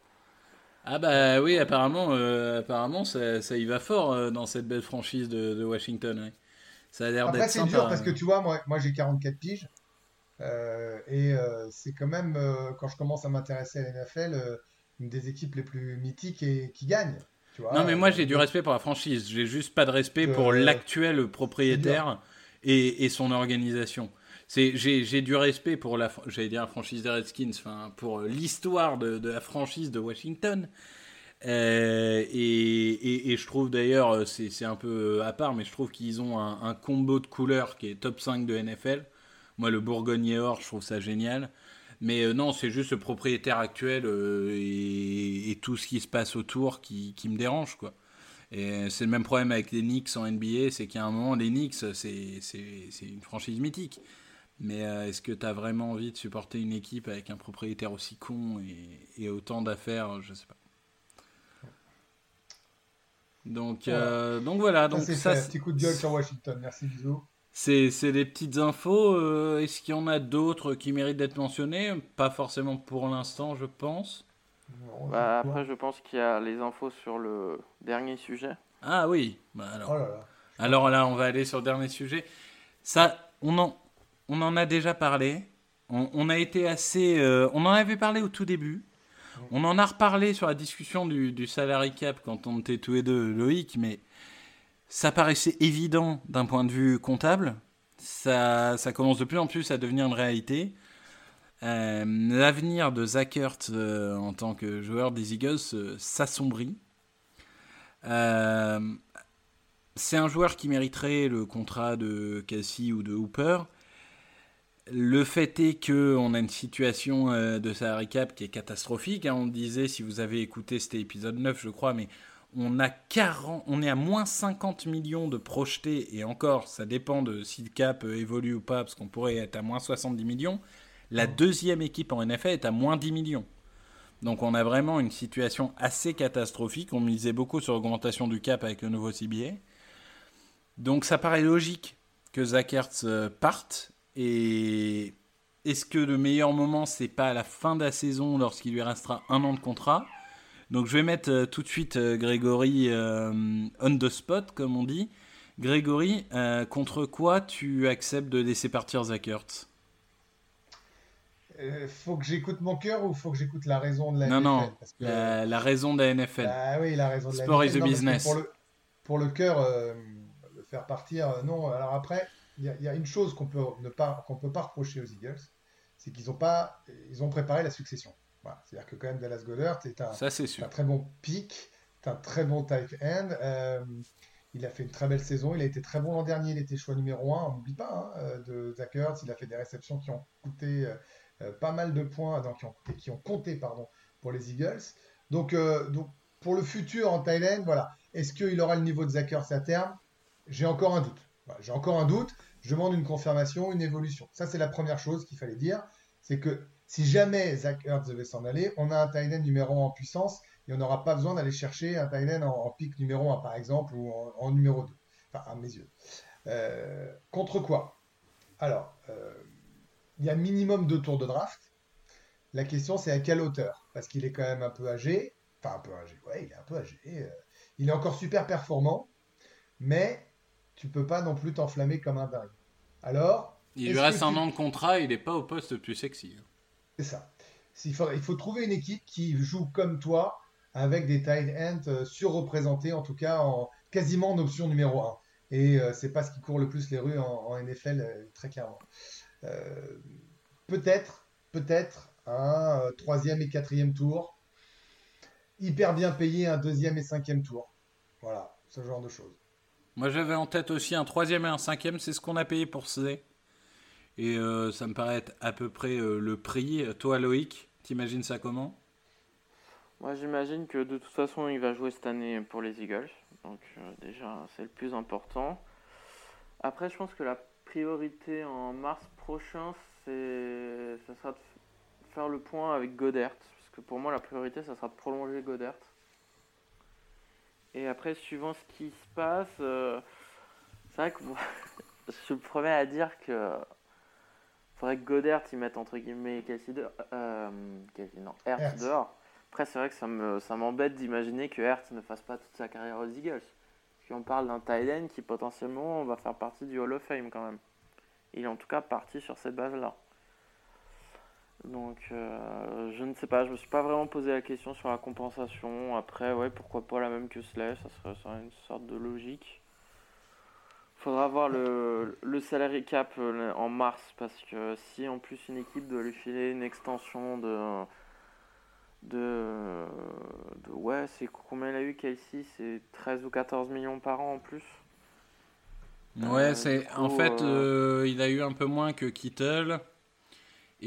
Ah bah oui, apparemment, euh, apparemment ça, ça y va fort euh, dans cette belle franchise de, de Washington. ouais. Ça a l'air d'être c'est dur parce que hein. tu vois, moi, moi j'ai 44 piges. euh, et euh, c'est quand même, euh, quand je commence à m'intéresser à la NFL, euh, une des équipes les plus mythiques et qui gagne. Tu vois, Non, mais moi j'ai du respect pour la franchise. J'ai juste pas de respect pour l'actuel propriétaire et, et son organisation. J'ai, du respect pour la, j'allais dire la franchise des Redskins, enfin pour l'histoire de, de la franchise de Washington. Euh, et, et, et je trouve d'ailleurs, euh, c'est, un peu à part, mais je trouve qu'ils ont un, combo de couleurs qui est top 5 de NFL. Moi, le Bourgogne or, je trouve ça génial. Mais euh, non, c'est juste le propriétaire actuel euh, et, et tout ce qui se passe autour qui, me dérange, quoi. Et c'est le même problème avec les Knicks en NBA, c'est qu'à un moment, les Knicks, c'est, une franchise mythique. Mais euh, est-ce que tu as vraiment envie de supporter une équipe avec un propriétaire aussi con et, et autant d'affaires Je sais pas. Donc, Voilà. euh, donc voilà, Ça, donc c'est ça, fait. c'est- Petit coup de gueule sur Washington. Merci, bisous. c'est, c'est des petites infos. euh, est-ce qu'il y en a d'autres qui méritent d'être mentionnées? Pas forcément pour l'instant, je pense. Non, Bah, après, je pense qu'il y a les infos sur le dernier sujet. Ah oui, bah alors. Oh là là. Alors là, on va aller sur le dernier sujet. Ça, on en, on en a déjà parlé. On, on a été assez. euh, on en avait parlé au tout début. On en a reparlé sur la discussion du, salary cap quand on était tous les deux, Loïc, mais ça paraissait évident d'un point de vue comptable. Ça, commence de plus en plus à devenir une réalité. Euh, L'avenir de Zach euh, en tant que joueur des Eagles euh, s'assombrit. C'est un joueur qui mériterait le contrat de Cassie ou de Hooper. Le fait est que on a une situation euh, de salary cap qui est catastrophique. hein. On disait, si vous avez écouté, c'était épisode 9, je crois, mais on, a 40, on est à moins 50 millions de projetés, et encore, ça dépend de si le cap euh, évolue ou pas, parce qu'on pourrait être à moins 70 millions. La deuxième équipe en NFL est à moins 10 millions. Donc on a vraiment une situation assez catastrophique. On misait beaucoup sur l'augmentation du cap avec le nouveau CBA. Donc ça paraît logique que Zach Ertz euh, parte. Et est-ce que le meilleur moment, c'est pas à la fin de la saison lorsqu'il lui restera un an de contrat? Donc je vais mettre euh, tout de suite euh, Grégory euh, on the spot, comme on dit. Grégory, contre quoi tu acceptes de laisser partir Zach Ertz faut que j'écoute mon cœur ou faut que j'écoute la raison de la Non, NFL non, Parce que- la, la raison de la NFL. Ah oui, la raison de la Sport is NFL. a Non, parce que business. Pour le, pour le cœur, le faire partir, non. Alors après, y, a- il y a une chose qu'on peut ne pas qu'on peut pas reprocher aux Eagles, c'est qu'ils ont pas, ils ont préparé la succession. Voilà. C'est-à-dire que quand même Dallas Goddard un, Ça, c'est sûr. un très bon pick, c'est un très bon tight end. euh, il a fait une très belle saison. Il a été très bon l'an dernier. Il était choix numéro 1, on n'oublie pas, hein, euh, de Zach Ertz. Il a fait des réceptions qui ont coûté euh, pas mal de points, non, qui ont, qui ont compté pardon, pour les Eagles. Donc, euh, donc pour le futur en Thailand, voilà. Est-ce qu'il aura le niveau de Zach Ertz à terme? J'ai encore un doute. J'ai encore un doute. Je demande une confirmation, une évolution. Ça, c'est la première chose qu'il fallait dire. C'est que si jamais Zach Ertz devait s'en aller, on a un tight numéro 1 en puissance et on n'aura pas besoin d'aller chercher un tight en, en pick numéro 1, par exemple, ou en, en numéro 2. Enfin, à mes yeux. Euh, contre quoi? Alors, euh, il y a minimum deux tours de draft. La question, c'est à quelle hauteur? Parce qu'il est quand même un peu âgé. Enfin, un peu âgé. Ouais, il est un peu âgé. euh, Il est encore super performant. Mais tu peux pas non plus t'enflammer comme un dingue. Alors, Il lui reste un tu- an de contrat, il n'est pas au poste le plus sexy. c'est ça. Il faut, il faut trouver une équipe qui joue comme toi, avec des tight ends euh, surreprésentés, en tout cas en, quasiment en option numéro 1. Et euh, c'est pas ce qui court le plus les rues en, en NFL, euh, très clairement. Euh, peut-être, peut-être un euh, troisième et quatrième tour, hyper bien payé un deuxième et cinquième tour. Voilà, ce genre de choses. Moi, j'avais en tête aussi un troisième et un cinquième, c'est ce qu'on a payé pour C. Et euh, ça me paraît être à peu près euh, le prix. Toi, Loïc, t'imagines ça comment? Moi, j'imagine que de toute façon, il va jouer cette année pour les Eagles. Donc, euh, déjà, c'est le plus important. Après, je pense que la priorité en mars prochain, c'est ça sera de faire le point avec Godert. Parce que pour moi, la priorité, ça sera de prolonger Godert. Et après, suivant ce qui se passe, euh, c'est vrai que moi, je me promets à dire que faudrait que Godert y mette entre guillemets Kelsey dehors, euh, Kelsey, non, Hertz, dehors. Après, c'est vrai que ça me ça m'embête d'imaginer que Hertz ne fasse pas toute sa carrière aux Eagles. Puis on parle d'un end qui potentiellement va faire partie du Hall of Fame quand même. Il est en tout cas parti sur cette base-là. Donc, euh, je ne sais pas, je me suis pas vraiment posé la question sur la compensation. Après, ouais, pourquoi pas la même que Slay, ça serait, ça serait une sorte de logique. Faudra voir le, le salary cap euh, en mars, parce que si en plus une équipe doit lui filer une extension de. de. de ouais, c'est combien il a eu Kelsey? C'est 13 ou 14 millions par an en plus Ouais, Euh, c'est en fait, euh, il a eu un peu moins que Kittle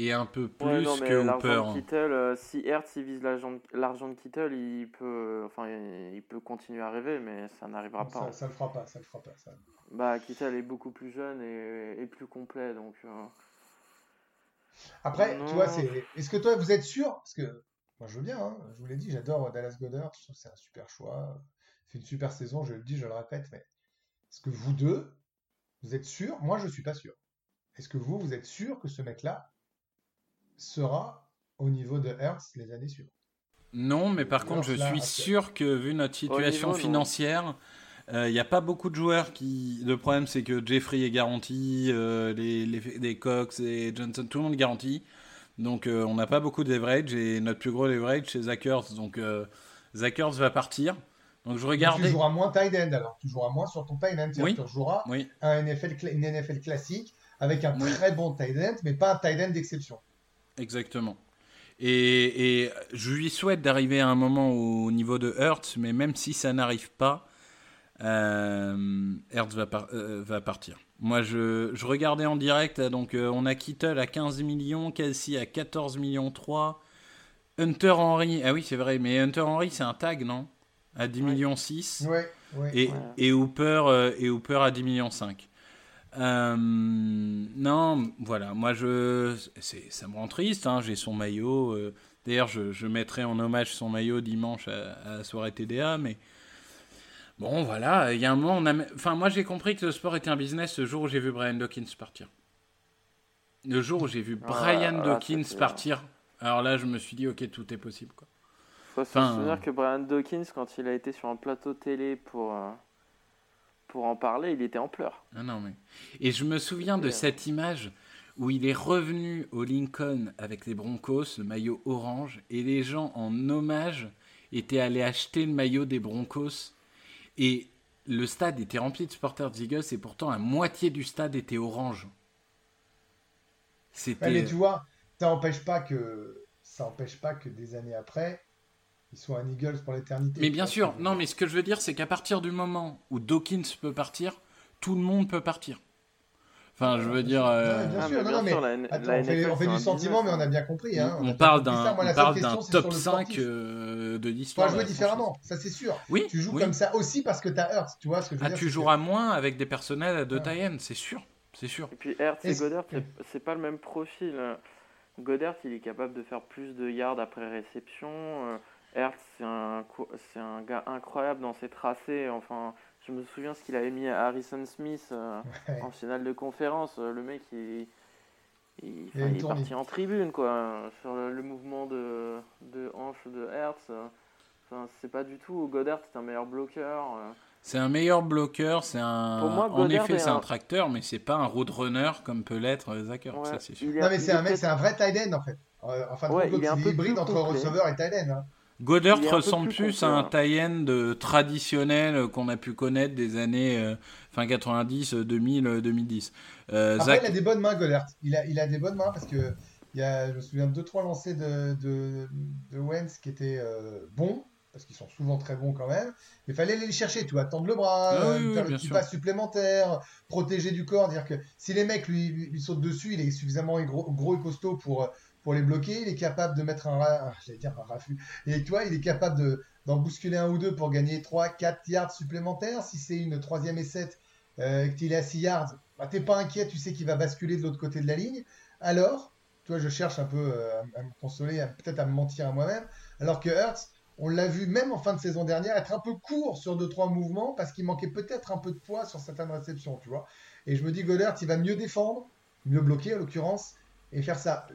et un peu plus Ouais, non, mais que Hooper. de Kittle, euh, si Hertz il vise l'argent de- Kittle, il peut, enfin, il peut continuer à rêver, mais ça n'arrivera pas. ça, hein. ça le fera pas, ça le fera pas. Ça. Bah, Kittle est beaucoup plus jeune et, et plus complet, donc. euh, Après, Non. tu vois, c'est. Est-ce que toi, vous êtes sûr? Parce que moi, je veux bien. hein, je vous l'ai dit, j'adore Dallas Goddard. Je trouve que c'est un super choix. C'est une super saison. Je le dis, je le répète. Mais est-ce que vous deux, vous êtes sûrs Moi, je suis pas sûr. Est-ce que vous, vous êtes sûr que ce mec-là sera au niveau de Hertz les années suivantes Non, mais par contre, je là, suis sûr que vu notre situation niveau, financière, euh, il n'y a pas beaucoup de joueurs qui. Le problème, c'est que Jeffrey est garanti, euh, les, les, les Cox et Johnson, tout le monde est garanti. Donc, euh, on n'a pas beaucoup de leverage et notre plus gros leverage, c'est Zachers. Donc, euh, Zachers va partir. Donc, je Tu joueras moins tight end alors. Tu joueras moins sur ton tight end. Oui. Tu joueras Oui, un NFL, une NFL classique avec un Oui. très bon tight end, mais pas un tight end d'exception. Exactement. Et, et je lui souhaite d'arriver à un moment au niveau de Hertz, mais même si ça n'arrive pas, euh, Hertz va, par- euh, va partir. Moi, je, je regardais en direct, donc euh, on a Kittle à 15 millions, Kelsey à 14 millions 3, Hunter Henry, ah oui c'est vrai, mais Hunter Henry c'est un tag, non? À 10 Ouais. millions 6. Ouais, ouais. Et, Ouais. et, Hooper, euh, et Hooper à 10 millions 5. Euh, non, voilà, moi je, c'est, ça me rend triste, hein, j'ai son maillot. euh, d'ailleurs, je, je mettrai en hommage son maillot dimanche à, à la soirée TDA, mais bon, voilà, il y a un moment, on a, enfin, moi j'ai compris que le sport était un business le jour où j'ai vu Brian Dawkins partir. Le jour où j'ai vu Ah, Brian ah, Dawkins partir, alors là je me suis dit, ok, tout est possible. Quoi. Faut se Enfin, souvenir euh, que Brian Dawkins, quand il a été sur un plateau télé pour, euh, pour en parler, il était en pleurs. Ah non, mais... Et je me souviens de Ouais. cette image où il est revenu au Lincoln avec les Broncos, le maillot orange, et les gens en hommage étaient allés acheter le maillot des Broncos. Et le stade était rempli de supporters des Eagles, et pourtant la moitié du stade était orange. C'était. Mais tu vois, ça n'empêche pas que ça empêche pas que des années après, il soit un Eagles pour l'éternité. Mais tu bien sûr, ce que je veux non, dire. mais ce que je veux dire, c'est qu'à partir du moment où Dawkins peut partir, tout le monde peut partir. Enfin, je veux dire. euh, Ouais, bien Ah, sûr, mais non, bien mais attends, on fait, on du sentiment, mais on a hein. bien compris. Hein, on, on parle d'un top le 5 sportif. euh, de Tu l'histoire. vas de jouer différemment, ça c'est sûr. Oui, Tu joues oui. comme ça aussi parce que tu as Hurts, tu vois ce que je veux Ah, dire tu que- joueras moins avec des personnels à deux tailles c'est sûr. C'est sûr. Et puis Hertz et Goddard, c'est- pas le même profil. hein. Goddard, il est capable de faire plus de yards après réception. Hertz, c'est un, c'est un gars incroyable dans ses tracés. Enfin, je me souviens ce qu'il avait mis à Harrison Smith euh, Ouais. en finale de conférence. euh, Le mec, il, il, enfin, est parti en tribune, quoi, sur le, le mouvement de, de hanche de Hertz. euh. Enfin, c'est pas du tout. Goddard, c'est un meilleur bloqueur. C'est un meilleur bloqueur. C'est un. Pour moi, en effet, est c'est un un- tracteur, mais c'est pas un roadrunner comme peut l'être Zach Ertz, Ouais, ça c'est sûr. Non, mais c'est est un mec, peut-être- c'est un vrai tight end en fait. En fin de Ouais, il est un c'est peu hybride entre receveur et tight end. hein. Peu ressemble plus plus à un tie-end traditionnel euh, qu'on a pu connaître des années euh, fin 90, euh, 2000, euh, 2010. Euh, Après, Zach, il a des bonnes mains, Goddard. Il a, il a des bonnes mains parce que il y a, je me souviens de deux trois lancers de, de, de Wentz qui étaient euh, bons parce qu'ils sont souvent très bons quand même. Mais il fallait aller les chercher, tu vois, tendre le bras, Ah oui, oui, faire bien le petit sûr. pas supplémentaire, protéger du corps, dire que si les mecs lui, lui, lui sautent dessus, il est suffisamment gros, gros et costaud pour pour les bloquer. Il est capable de mettre un, un- j'allais dire un raffut. Et tu vois, il est capable de d'en bousculer un ou deux pour gagner 3, 4 yards supplémentaires. Si c'est une troisième et 7, euh, qu'il est à 6 yards, bah, t'es pas inquiet, tu sais qu'il va basculer de l'autre côté de la ligne. Alors, toi, je cherche un peu euh, à, me consoler, peut-être à me mentir à moi-même. Alors que Hurts, on l'a vu même en fin de saison dernière être un peu court sur 2-3 mouvements parce qu'il manquait peut-être un peu de poids sur certaines réceptions, tu vois. Et je me dis, Goddard, il va mieux défendre, mieux bloquer en l'occurrence, et faire ça.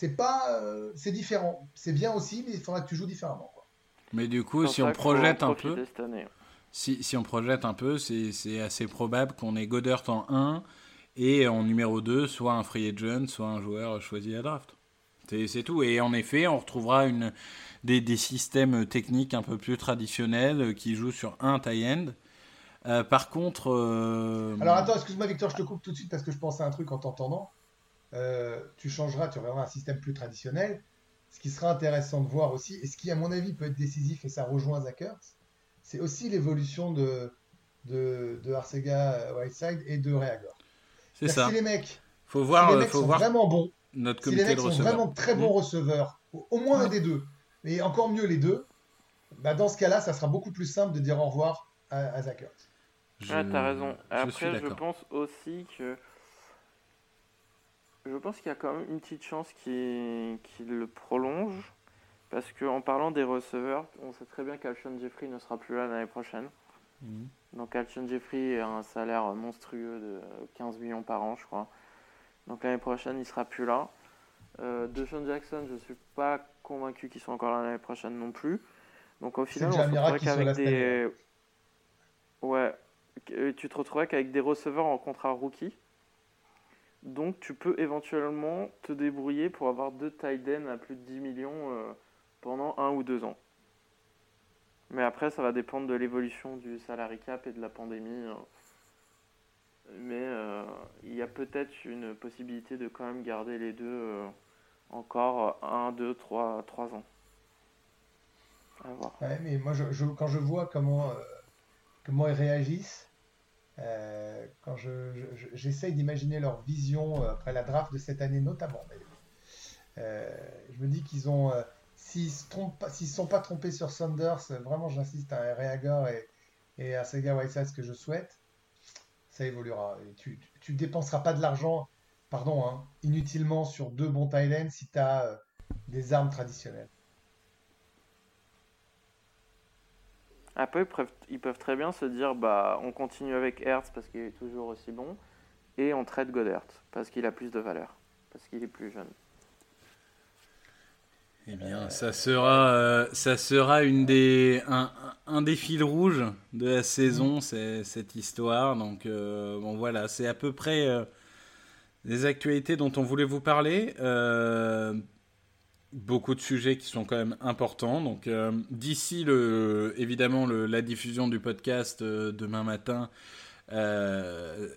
C'est pas, euh, c'est différent. C'est bien aussi, mais il faudra que tu joues différemment. Quoi. Mais du coup, si on projette un peu, si, si, on projette un peu, c'est assez probable qu'on ait Goddard en 1 et en numéro 2, soit un free agent, soit un joueur choisi à draft. C'est tout. Et en effet, on retrouvera une, des, des, systèmes techniques un peu plus traditionnels qui jouent sur un tie-end. Euh, par contre. Euh, Alors attends, excuse-moi Victor, je te coupe tout de suite parce que je pense à un truc en t'entendant. Euh, tu changeras, tu auras un système plus traditionnel. Ce qui sera intéressant de voir aussi, et ce qui à mon avis peut être décisif, et ça rejoint Zachers, c'est aussi l'évolution de, de, de Arcega Whiteside et de Reagor. C'est ça. Si les mecs, faut voir, si les mecs faut sont voir vraiment bons, notre si les mecs de sont vraiment très bons receveurs, au moins un des deux, mais encore mieux les deux, bah dans ce cas-là, ça sera beaucoup plus simple de dire au revoir à, à Zach Ertz. Je... Ah, t'as raison. Après, je, pense aussi que. Je pense qu'il y a quand même une petite chance qu'il le prolonge. Parce qu'en parlant des receveurs, on sait très bien qu'Alshon Jeffrey ne sera plus là l'année prochaine. Mhm. Donc Alshon Jeffrey a un salaire monstrueux de 15 millions par an, je crois. Donc l'année prochaine, il sera plus là. Euh, de Sean Jackson, je suis pas convaincu qu'il soit encore là l'année prochaine non plus. Donc au final, on se retrouverait qu'avec des... Ouais, tu te retrouverais qu'avec des receveurs en contrat rookie. Donc tu peux éventuellement te débrouiller pour avoir deux tight à plus de 10 millions euh, pendant un ou deux ans. Mais après, ça va dépendre de l'évolution du salary cap et de la pandémie. Hein. Mais euh, il y a peut-être une possibilité de quand même garder les deux encore un, deux, trois, trois ans. À voir. Ouais, mais moi, quand je vois comment, comment ils réagissent, euh, quand j'essaye d'imaginer leur vision euh, après la draft de cette année notamment, euh, je me dis qu'ils ont, s'ils ne sont pas trompés sur Saunders, vraiment j'insiste à Reagor et, et à Sega Whiteside ce que je souhaite, ça évoluera. Et tu ne dépenseras pas de l'argent, pardon, hein, inutilement sur deux bons Thailands si tu as des armes traditionnelles. Après, ils peuvent très bien se dire bah, on continue avec Hertz parce qu'il est toujours aussi bon et on traite Godert parce qu'il a plus de valeur, parce qu'il est plus jeune. Eh bien, ça sera, euh, ça sera une des, un, un, des fils rouges de la saison, c'est cette histoire. Donc, euh, bon, voilà, c'est à peu près euh, les actualités dont on voulait vous parler beaucoup de sujets qui sont quand même importants. Donc euh, d'ici le, évidemment le, la diffusion du podcast euh, demain matin, euh,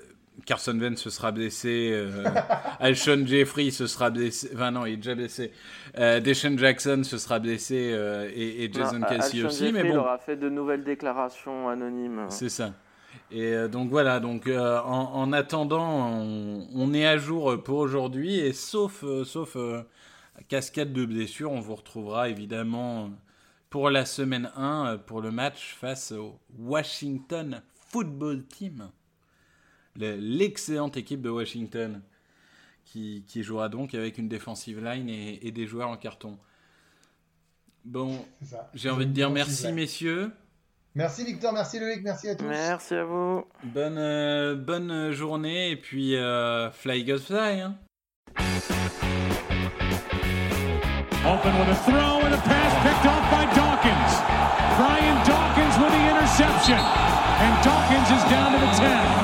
Carson Wentz se sera blessé, Alshon Jeffrey se sera blessé, enfin non il est déjà blessé, Deshaun Jackson se sera blessé et, et, Jason Casey aussi. mais bon, aura fait de nouvelles déclarations anonymes. C'est ça. Et donc voilà, donc en, en, attendant, on, on, est à jour pour aujourd'hui et sauf, sauf cascade de blessures, on vous retrouvera évidemment pour la semaine 1 pour le match face au Washington Football Team. L'excellente équipe de Washington qui, jouera donc avec une defensive line et, des joueurs en carton. Bon, j'ai envie de dire merci messieurs. Merci Victor, merci Loïc, merci à tous. Merci à vous. Bonne, euh, bonne journée et puis euh, fly goes fly. Hein. Open with a throw and a pass picked off by Dawkins. Brian Dawkins with the interception. And Dawkins is down to the 10.